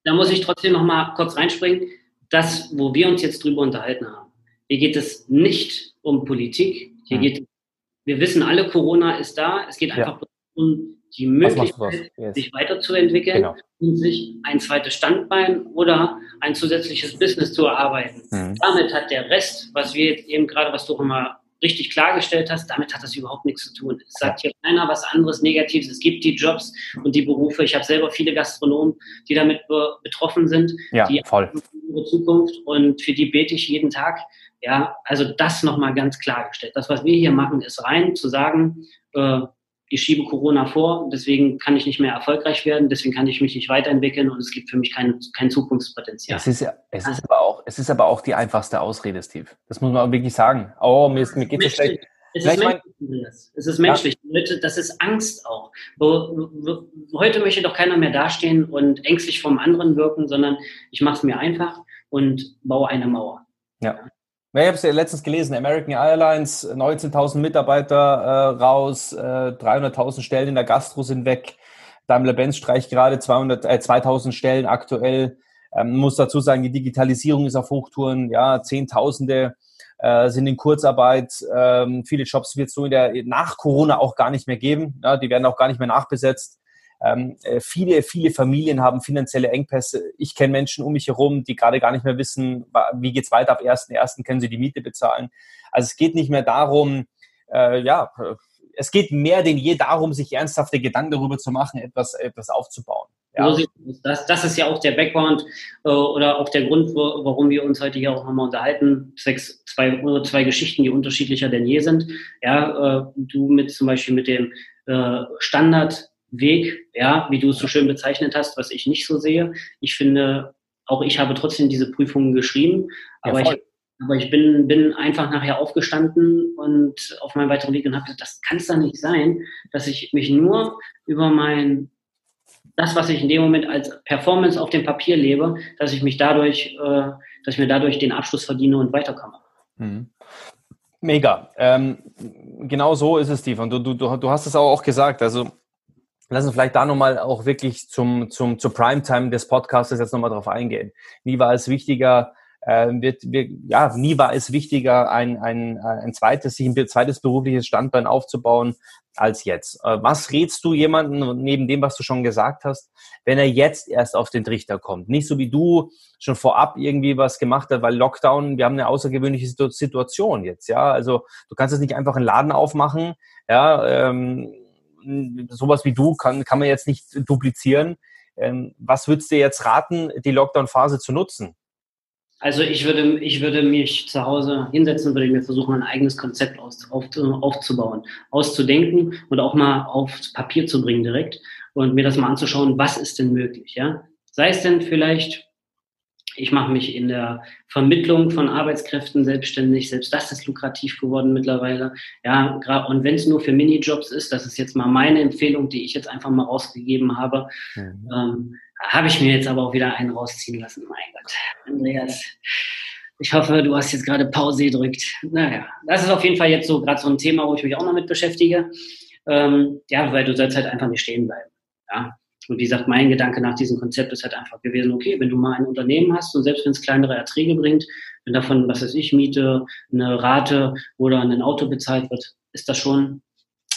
Da muss ich trotzdem noch mal kurz reinspringen. Das, wo wir uns jetzt drüber unterhalten haben, hier geht es nicht um Politik. Hier hm. geht, wir wissen alle, Corona ist da. Es geht einfach ja. um die Möglichkeit, yes. sich weiterzuentwickeln genau. und sich ein zweites Standbein oder ein zusätzliches Business zu erarbeiten. Mhm. Damit hat der Rest, was wir jetzt eben gerade, was du immer richtig klargestellt hast, damit hat das überhaupt nichts zu tun. Es sagt hier keiner was anderes Negatives. Es gibt die Jobs und die Berufe. Ich habe selber viele Gastronomen, die damit be betroffen sind. Ja, die voll. Ihre Zukunft und für die bete ich jeden Tag. Ja, also das nochmal ganz klargestellt. Das, was wir hier machen, ist rein zu sagen, äh, ich schiebe Corona vor, deswegen kann ich nicht mehr erfolgreich werden, deswegen kann ich mich nicht weiterentwickeln und es gibt für mich kein, kein Zukunftspotenzial. Es ist, es, ist aber auch, es ist aber auch die einfachste Ausrede, Steve. Das muss man auch wirklich sagen. Oh, mir, ist, mir geht es schlecht. Es ist, menschlich, es ist menschlich. Ja. Das ist Angst auch. Heute möchte doch keiner mehr dastehen und ängstlich vom anderen wirken, sondern ich mache es mir einfach und baue eine Mauer. Ja. Ich habe es ja letztens gelesen, American Airlines, 19.000 Mitarbeiter äh, raus, äh, 300.000 Stellen in der Gastro sind weg. Daimler-Benz streicht gerade 200, äh, 2.000 Stellen aktuell. Ähm, muss dazu sagen, die Digitalisierung ist auf Hochtouren. Ja, Zehntausende äh, sind in Kurzarbeit. Ähm, viele Jobs wird es so in der, nach Corona auch gar nicht mehr geben. Ja, die werden auch gar nicht mehr nachbesetzt. Ähm, äh, viele, viele Familien haben finanzielle Engpässe. Ich kenne Menschen um mich herum, die gerade gar nicht mehr wissen, wie geht's weiter ab 1.1. können sie die Miete bezahlen. Also es geht nicht mehr darum, äh, ja, es geht mehr denn je darum, sich ernsthafte Gedanken darüber zu machen, etwas, etwas aufzubauen. Ja. Das, das ist ja auch der Background äh, oder auch der Grund, wo, warum wir uns heute hier auch nochmal unterhalten. Sechs, zwei, zwei Geschichten, die unterschiedlicher denn je sind. Ja, äh, du mit zum Beispiel mit dem äh, Standard Weg, ja, wie du es so schön bezeichnet hast, was ich nicht so sehe. Ich finde, auch ich habe trotzdem diese Prüfungen geschrieben, aber ja, ich, aber ich bin, bin einfach nachher aufgestanden und auf meinem weiteren Weg und habe gesagt, das kann es doch nicht sein, dass ich mich nur über mein, das, was ich in dem Moment als Performance auf dem Papier lebe, dass ich mich dadurch, äh, dass ich mir dadurch den Abschluss verdiene und weiterkomme. Mhm. Mega. Ähm, genau so ist es, Steve. Und du, du, du hast es auch gesagt. Also Lass uns vielleicht da nochmal auch wirklich zum, zum, zur Primetime des Podcasts jetzt nochmal drauf eingehen. Nie war es wichtiger, äh, wird, wir, ja, nie war es wichtiger, ein, ein, ein zweites, sich ein zweites berufliches Standbein aufzubauen als jetzt. Äh, was rätst du jemanden, neben dem, was du schon gesagt hast, wenn er jetzt erst auf den Trichter kommt? Nicht so wie du schon vorab irgendwie was gemacht hast, weil Lockdown, wir haben eine außergewöhnliche Situation jetzt, ja. Also du kannst jetzt nicht einfach einen Laden aufmachen, ja, ähm, sowas wie du kann, kann man jetzt nicht duplizieren. Ähm, was würdest du jetzt raten, die Lockdown-Phase zu nutzen? Also ich würde, ich würde mich zu Hause hinsetzen würde mir versuchen, ein eigenes Konzept aus, auf, aufzubauen, auszudenken und auch mal aufs Papier zu bringen direkt und mir das mal anzuschauen, was ist denn möglich, ja? Sei es denn vielleicht ich mache mich in der Vermittlung von Arbeitskräften selbstständig. Selbst das ist lukrativ geworden mittlerweile. Ja, und wenn es nur für Minijobs ist, das ist jetzt mal meine Empfehlung, die ich jetzt einfach mal rausgegeben habe. Mhm. Ähm, habe ich mir jetzt aber auch wieder einen rausziehen lassen. Mein Gott, Andreas. Ich hoffe, du hast jetzt gerade Pause gedrückt. Naja, das ist auf jeden Fall jetzt so gerade so ein Thema, wo ich mich auch noch mit beschäftige. Ähm, ja, weil du sollst halt einfach nicht stehen bleiben. Ja, und wie gesagt, mein Gedanke nach diesem Konzept ist halt einfach gewesen, okay, wenn du mal ein Unternehmen hast und selbst wenn es kleinere Erträge bringt, wenn davon, was weiß ich, Miete, eine Rate oder ein Auto bezahlt wird, ist das schon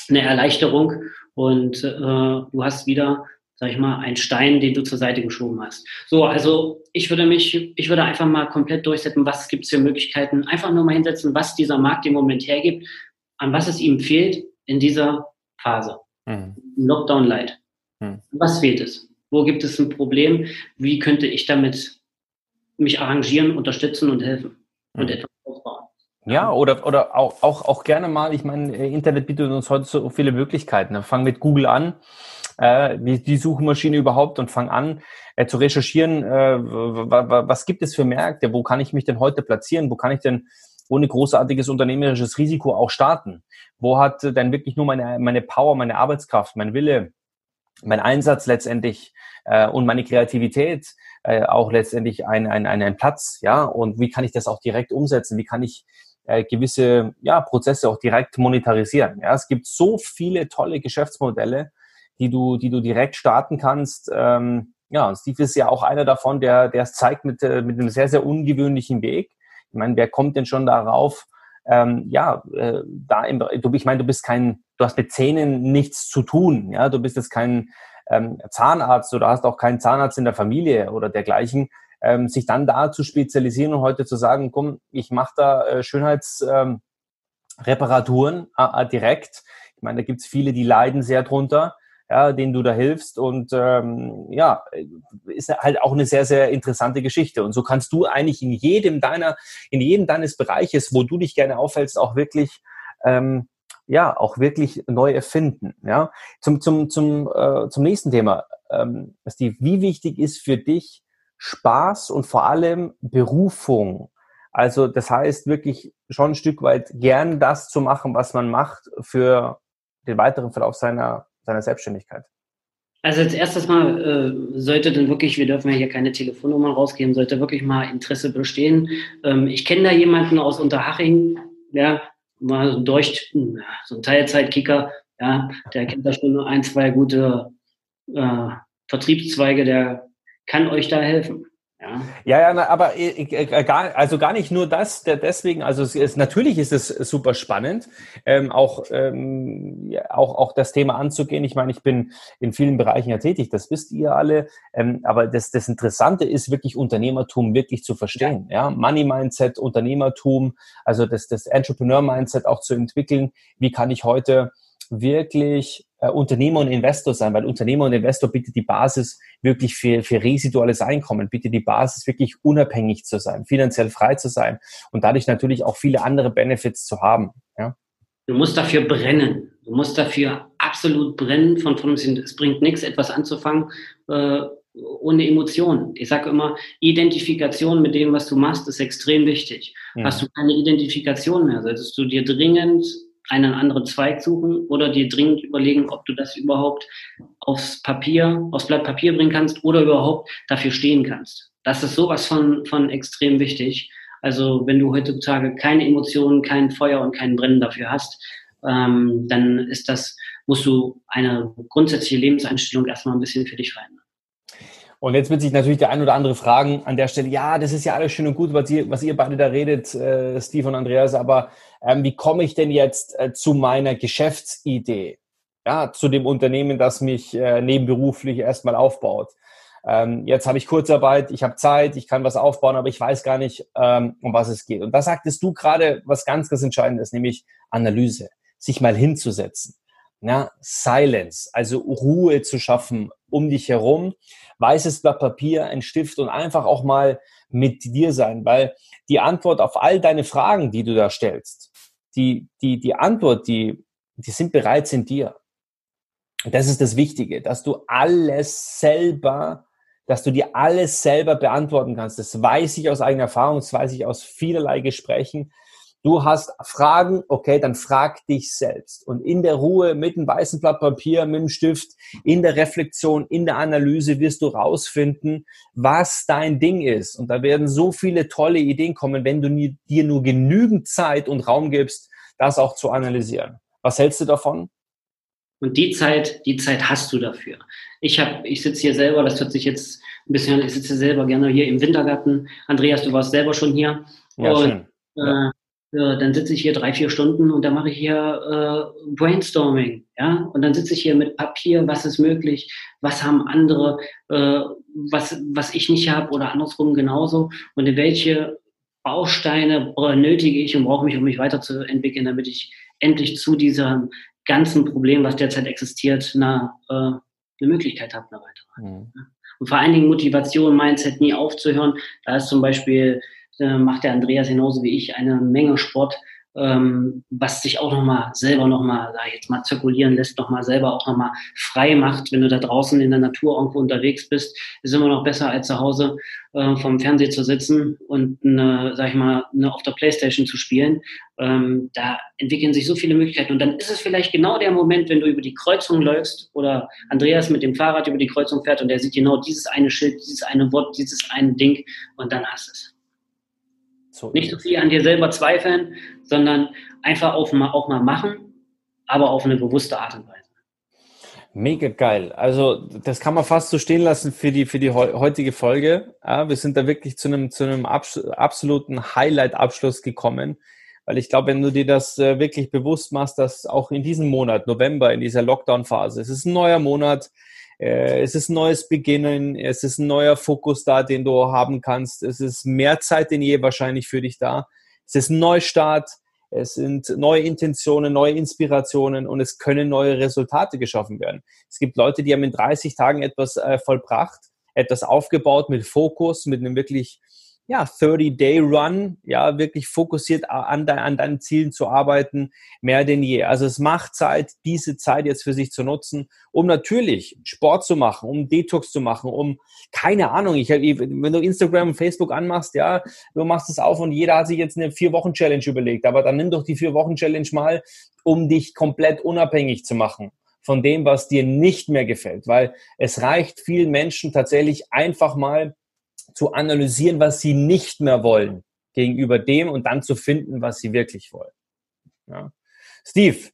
eine Erleichterung und äh, du hast wieder, sag ich mal, einen Stein, den du zur Seite geschoben hast. So, also ich würde mich, ich würde einfach mal komplett durchsetzen, was gibt es für Möglichkeiten, einfach nur mal hinsetzen, was dieser Markt im Moment hergibt, an was es ihm fehlt in dieser Phase. Mhm. Lockdown Light. Hm. Was fehlt es? Wo gibt es ein Problem? Wie könnte ich damit mich arrangieren, unterstützen und helfen und hm. etwas aufbauen? Ja, oder, oder auch, auch, auch gerne mal, ich meine, äh, Internet bietet uns heute so viele Möglichkeiten. Fang mit Google an, äh, die, die Suchmaschine überhaupt und fang an äh, zu recherchieren, äh, was gibt es für Märkte, wo kann ich mich denn heute platzieren, wo kann ich denn ohne großartiges unternehmerisches Risiko auch starten? Wo hat denn wirklich nur meine, meine Power, meine Arbeitskraft, mein Wille, mein Einsatz letztendlich äh, und meine Kreativität äh, auch letztendlich einen ein, ein Platz, ja, und wie kann ich das auch direkt umsetzen? Wie kann ich äh, gewisse ja, Prozesse auch direkt monetarisieren? Ja, es gibt so viele tolle Geschäftsmodelle, die du, die du direkt starten kannst. Ähm, ja, und Steve ist ja auch einer davon, der, der es zeigt mit, äh, mit einem sehr, sehr ungewöhnlichen Weg. Ich meine, wer kommt denn schon darauf, ähm, ja, äh, da im, du, ich meine, du bist kein, du hast mit Zähnen nichts zu tun, ja, du bist jetzt kein ähm, Zahnarzt oder hast auch keinen Zahnarzt in der Familie oder dergleichen, ähm, sich dann da zu spezialisieren und heute zu sagen, komm, ich mache da äh, Schönheits, ähm, Reparaturen äh, direkt. Ich meine, da gibt es viele, die leiden sehr drunter ja, denen du da hilfst. Und ähm, ja, ist halt auch eine sehr, sehr interessante Geschichte. Und so kannst du eigentlich in jedem deiner, in jedem deines Bereiches, wo du dich gerne aufhältst, auch wirklich ähm, ja, auch wirklich neu erfinden. Ja, zum zum zum äh, zum nächsten Thema, ähm, Steve, wie wichtig ist für dich Spaß und vor allem Berufung? Also das heißt wirklich schon ein Stück weit gern das zu machen, was man macht für den weiteren Verlauf seiner seiner Selbstständigkeit? Also als erstes mal äh, sollte dann wirklich, wir dürfen ja hier keine Telefonnummern rausgeben, sollte wirklich mal Interesse bestehen. Ähm, ich kenne da jemanden aus Unterhaching, ja, mal durch, so ein Teilzeitkicker, ja, der kennt da schon ein, zwei gute äh, Vertriebszweige, der kann euch da helfen. Ja, ja, na, aber äh, äh, gar, also gar nicht nur das, der deswegen, also es ist, natürlich ist es super spannend, ähm, auch, ähm, ja, auch, auch das Thema anzugehen. Ich meine, ich bin in vielen Bereichen ja tätig, das wisst ihr alle, ähm, aber das, das Interessante ist wirklich Unternehmertum wirklich zu verstehen, ja, ja? Money Mindset, Unternehmertum, also das, das Entrepreneur Mindset auch zu entwickeln. Wie kann ich heute wirklich äh, Unternehmer und Investor sein, weil Unternehmer und Investor bietet die Basis wirklich für, für residuales Einkommen, bietet die Basis wirklich unabhängig zu sein, finanziell frei zu sein und dadurch natürlich auch viele andere Benefits zu haben. Ja? Du musst dafür brennen. Du musst dafür absolut brennen. Von, von es bringt nichts, etwas anzufangen äh, ohne Emotionen. Ich sage immer, Identifikation mit dem, was du machst, ist extrem wichtig. Ja. Hast du keine Identifikation mehr, solltest du dir dringend einen anderen Zweig suchen oder dir dringend überlegen, ob du das überhaupt aufs Papier, aufs Blatt Papier bringen kannst oder überhaupt dafür stehen kannst. Das ist sowas von, von extrem wichtig. Also wenn du heutzutage keine Emotionen, kein Feuer und kein Brennen dafür hast, ähm, dann ist das, musst du eine grundsätzliche Lebenseinstellung erstmal ein bisschen für dich verändern. Und jetzt wird sich natürlich der ein oder andere fragen an der Stelle, ja, das ist ja alles schön und gut, was ihr, was ihr beide da redet, äh, Steve und Andreas, aber ähm, wie komme ich denn jetzt äh, zu meiner Geschäftsidee? Ja, zu dem Unternehmen, das mich äh, nebenberuflich erstmal aufbaut. Ähm, jetzt habe ich Kurzarbeit, ich habe Zeit, ich kann was aufbauen, aber ich weiß gar nicht, ähm, um was es geht. Und da sagtest du gerade was ganz, ganz Entscheidendes, nämlich Analyse, sich mal hinzusetzen. Ja, Silence, also Ruhe zu schaffen um dich herum weißes Blatt Papier, ein Stift und einfach auch mal mit dir sein, weil die Antwort auf all deine Fragen, die du da stellst, die, die, die Antwort, die, die sind bereits in dir. Das ist das Wichtige, dass du alles selber, dass du dir alles selber beantworten kannst. Das weiß ich aus eigener Erfahrung, das weiß ich aus vielerlei Gesprächen. Du hast Fragen, okay, dann frag dich selbst. Und in der Ruhe mit einem weißen Blatt Papier, mit dem Stift, in der Reflexion, in der Analyse wirst du rausfinden, was dein Ding ist. Und da werden so viele tolle Ideen kommen, wenn du dir nur genügend Zeit und Raum gibst, das auch zu analysieren. Was hältst du davon? Und die Zeit, die Zeit hast du dafür. Ich habe, ich sitze hier selber, das hört sich jetzt ein bisschen an, ich sitze selber gerne hier im Wintergarten. Andreas, du warst selber schon hier. Ja, und, schön. Ja. Äh, ja, dann sitze ich hier drei, vier Stunden und dann mache ich hier äh, Brainstorming, ja, und dann sitze ich hier mit Papier, was ist möglich, was haben andere, äh, was, was ich nicht habe oder andersrum genauso und in welche Bausteine nötige ich und brauche mich, um mich weiterzuentwickeln, damit ich endlich zu diesem ganzen Problem, was derzeit existiert, eine, äh, eine Möglichkeit habe, eine weitere. Mhm. Und vor allen Dingen Motivation, Mindset nie aufzuhören. Da ist zum Beispiel äh, macht der Andreas genauso wie ich eine Menge Sport, ähm, was sich auch nochmal selber nochmal, sag ich jetzt mal, zirkulieren lässt, nochmal selber auch nochmal frei macht. Wenn du da draußen in der Natur irgendwo unterwegs bist, ist immer noch besser als zu Hause äh, vom Fernseher zu sitzen und eine, sag ich mal, eine auf der Playstation zu spielen. Ähm, da entwickeln sich so viele Möglichkeiten und dann ist es vielleicht genau der Moment, wenn du über die Kreuzung läufst oder Andreas mit dem Fahrrad über die Kreuzung fährt und er sieht genau dieses eine Schild, dieses eine Wort, dieses eine Ding und dann hast du es. So nicht so viel an dir selber zweifeln, sondern einfach auch mal, auch mal machen, aber auf eine bewusste Art und Weise. Mega geil. Also das kann man fast so stehen lassen für die für die heutige Folge. Ja, wir sind da wirklich zu einem zu einem absoluten Highlight-Abschluss gekommen, weil ich glaube, wenn du dir das äh, wirklich bewusst machst, dass auch in diesem Monat November in dieser Lockdown-Phase, es ist ein neuer Monat, es ist ein neues Beginnen, es ist ein neuer Fokus da, den du haben kannst. Es ist mehr Zeit denn je wahrscheinlich für dich da. Es ist ein Neustart. es sind neue Intentionen, neue Inspirationen und es können neue Resultate geschaffen werden. Es gibt Leute, die haben in 30 Tagen etwas äh, vollbracht, etwas aufgebaut mit Fokus, mit einem wirklich ja, 30-Day-Run, ja, wirklich fokussiert an, de an deinen Zielen zu arbeiten, mehr denn je. Also es macht Zeit, diese Zeit jetzt für sich zu nutzen, um natürlich Sport zu machen, um Detox zu machen, um, keine Ahnung, ich, wenn du Instagram und Facebook anmachst, ja, du machst es auf und jeder hat sich jetzt eine Vier-Wochen-Challenge überlegt, aber dann nimm doch die Vier-Wochen-Challenge mal, um dich komplett unabhängig zu machen von dem, was dir nicht mehr gefällt, weil es reicht vielen Menschen tatsächlich einfach mal zu analysieren, was sie nicht mehr wollen gegenüber dem und dann zu finden, was sie wirklich wollen. Ja. Steve,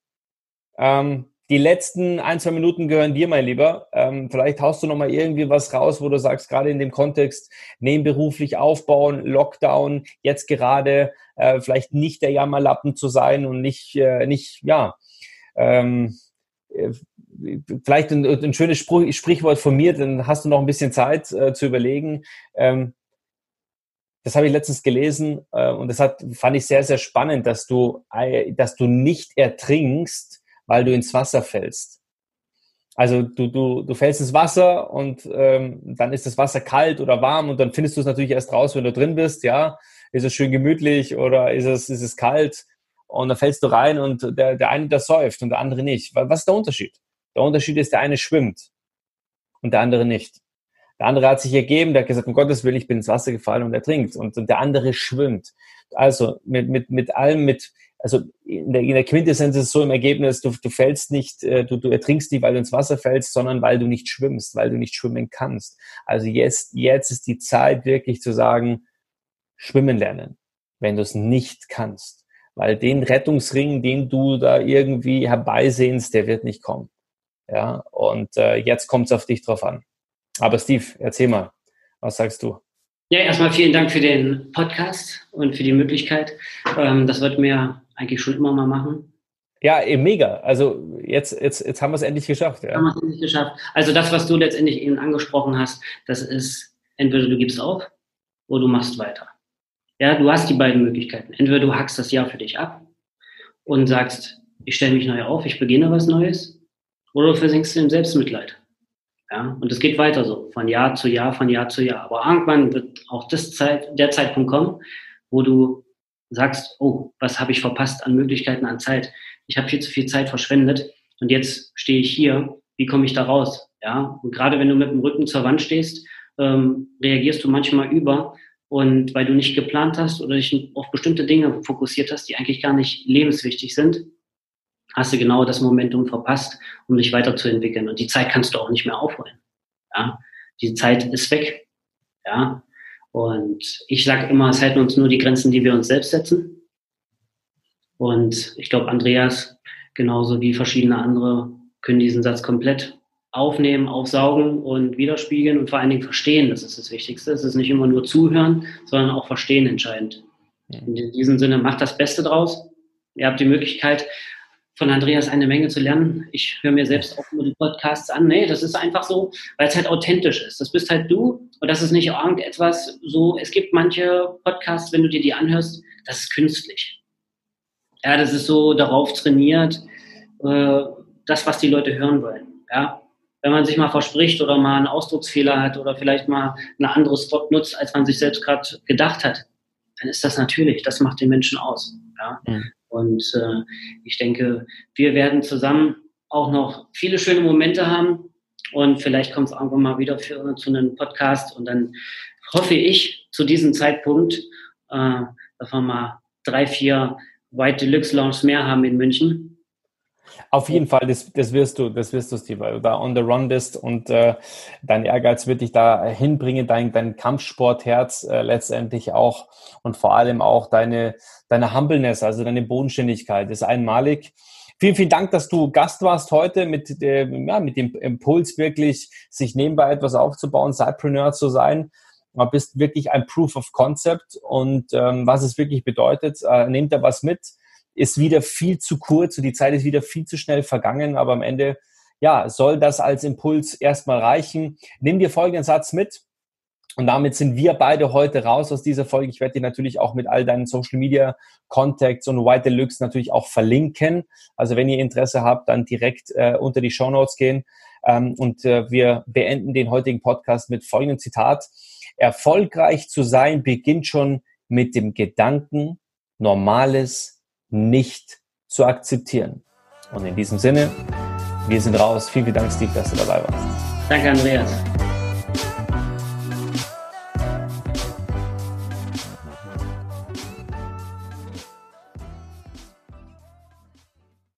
ähm, die letzten ein, zwei Minuten gehören dir, mein Lieber. Ähm, vielleicht haust du noch mal irgendwie was raus, wo du sagst, gerade in dem Kontext, nebenberuflich aufbauen, Lockdown, jetzt gerade äh, vielleicht nicht der Jammerlappen zu sein und nicht, äh, nicht ja, ähm, äh, vielleicht ein, ein schönes Spruch, Sprichwort von mir, dann hast du noch ein bisschen Zeit äh, zu überlegen. Ähm, das habe ich letztens gelesen äh, und das hat, fand ich sehr, sehr spannend, dass du, äh, dass du nicht ertrinkst, weil du ins Wasser fällst. Also du, du, du fällst ins Wasser und ähm, dann ist das Wasser kalt oder warm und dann findest du es natürlich erst raus, wenn du drin bist, ja. Ist es schön gemütlich oder ist es, ist es kalt? Und dann fällst du rein und der, der eine, der säuft und der andere nicht. Was ist der Unterschied? Der Unterschied ist, der eine schwimmt und der andere nicht. Der andere hat sich ergeben, der hat gesagt, um Gottes Willen, ich bin ins Wasser gefallen und er trinkt. Und, und der andere schwimmt. Also mit, mit, mit allem, mit, also in der, in der Quintessenz ist es so im Ergebnis, du, du fällst nicht, äh, du, du ertrinkst nicht, weil du ins Wasser fällst, sondern weil du nicht schwimmst, weil du nicht schwimmen kannst. Also jetzt, jetzt ist die Zeit wirklich zu sagen, schwimmen lernen, wenn du es nicht kannst. Weil den Rettungsring, den du da irgendwie herbeisehnst, der wird nicht kommen. Ja, und äh, jetzt kommt es auf dich drauf an. Aber Steve, erzähl mal, was sagst du? Ja, erstmal vielen Dank für den Podcast und für die Möglichkeit. Ähm, das wollten wir eigentlich schon immer mal machen. Ja, eben mega. Also jetzt, jetzt, jetzt haben wir es endlich geschafft. Ja. Haben wir es endlich geschafft. Also das, was du letztendlich eben angesprochen hast, das ist entweder du gibst auf oder du machst weiter. Ja, du hast die beiden Möglichkeiten. Entweder du hackst das Jahr für dich ab und sagst, ich stelle mich neu auf, ich beginne was Neues, oder du versinkst in Selbstmitleid. Ja, und es geht weiter so, von Jahr zu Jahr, von Jahr zu Jahr. Aber irgendwann wird auch das Zeit, der Zeitpunkt kommen, wo du sagst, oh, was habe ich verpasst an Möglichkeiten, an Zeit? Ich habe viel zu viel Zeit verschwendet und jetzt stehe ich hier. Wie komme ich da raus? Ja, und gerade wenn du mit dem Rücken zur Wand stehst, ähm, reagierst du manchmal über und weil du nicht geplant hast oder dich auf bestimmte Dinge fokussiert hast, die eigentlich gar nicht lebenswichtig sind, hast du genau das Momentum verpasst, um dich weiterzuentwickeln. Und die Zeit kannst du auch nicht mehr aufholen. Ja? Die Zeit ist weg. Ja? Und ich sage immer, es halten uns nur die Grenzen, die wir uns selbst setzen. Und ich glaube, Andreas, genauso wie verschiedene andere, können diesen Satz komplett aufnehmen, aufsaugen und widerspiegeln und vor allen Dingen verstehen. Das ist das Wichtigste. Es ist nicht immer nur zuhören, sondern auch verstehen entscheidend. In diesem Sinne, macht das Beste draus. Ihr habt die Möglichkeit, von Andreas eine Menge zu lernen. Ich höre mir selbst auch nur die Podcasts an. Nee, das ist einfach so, weil es halt authentisch ist. Das bist halt du und das ist nicht irgendetwas so, es gibt manche Podcasts, wenn du dir die anhörst, das ist künstlich. Ja, das ist so darauf trainiert, äh, das, was die Leute hören wollen. Ja, wenn man sich mal verspricht oder mal einen Ausdrucksfehler hat oder vielleicht mal ein anderes Wort nutzt, als man sich selbst gerade gedacht hat, dann ist das natürlich. Das macht den Menschen aus. Ja? Mhm. Und äh, ich denke, wir werden zusammen auch noch viele schöne Momente haben. Und vielleicht kommt es irgendwann mal wieder für, zu einem Podcast. Und dann hoffe ich zu diesem Zeitpunkt, äh, dass wir mal drei, vier White Deluxe Lounge mehr haben in München. Auf jeden Fall, das, das wirst du, das wirst du, Steve, weil du da on the run bist und äh, dein Ehrgeiz wird dich da hinbringen, dein, dein Kampfsportherz äh, letztendlich auch und vor allem auch deine, deine Humbleness, also deine Bodenständigkeit ist einmalig. Vielen, vielen Dank, dass du Gast warst heute mit, äh, ja, mit dem Impuls wirklich, sich nebenbei etwas aufzubauen, Sidepreneur zu sein. Du bist wirklich ein Proof of Concept und ähm, was es wirklich bedeutet, äh, nehmt da was mit ist wieder viel zu kurz und die Zeit ist wieder viel zu schnell vergangen, aber am Ende, ja, soll das als Impuls erstmal reichen. Nimm dir folgenden Satz mit Und damit sind wir beide heute raus aus dieser Folge. Ich werde dir natürlich auch mit all deinen Social Media Contacts und White Deluxe natürlich auch verlinken. Also wenn ihr Interesse habt, dann direkt äh, unter die Show Notes gehen. Ähm, und äh, wir beenden den heutigen Podcast mit folgendem Zitat. Erfolgreich zu sein beginnt schon mit dem Gedanken, Normales nicht zu akzeptieren. Und in diesem Sinne, wir sind raus. Vielen, vielen Dank, Steve, dass du dabei warst. Danke, Andreas.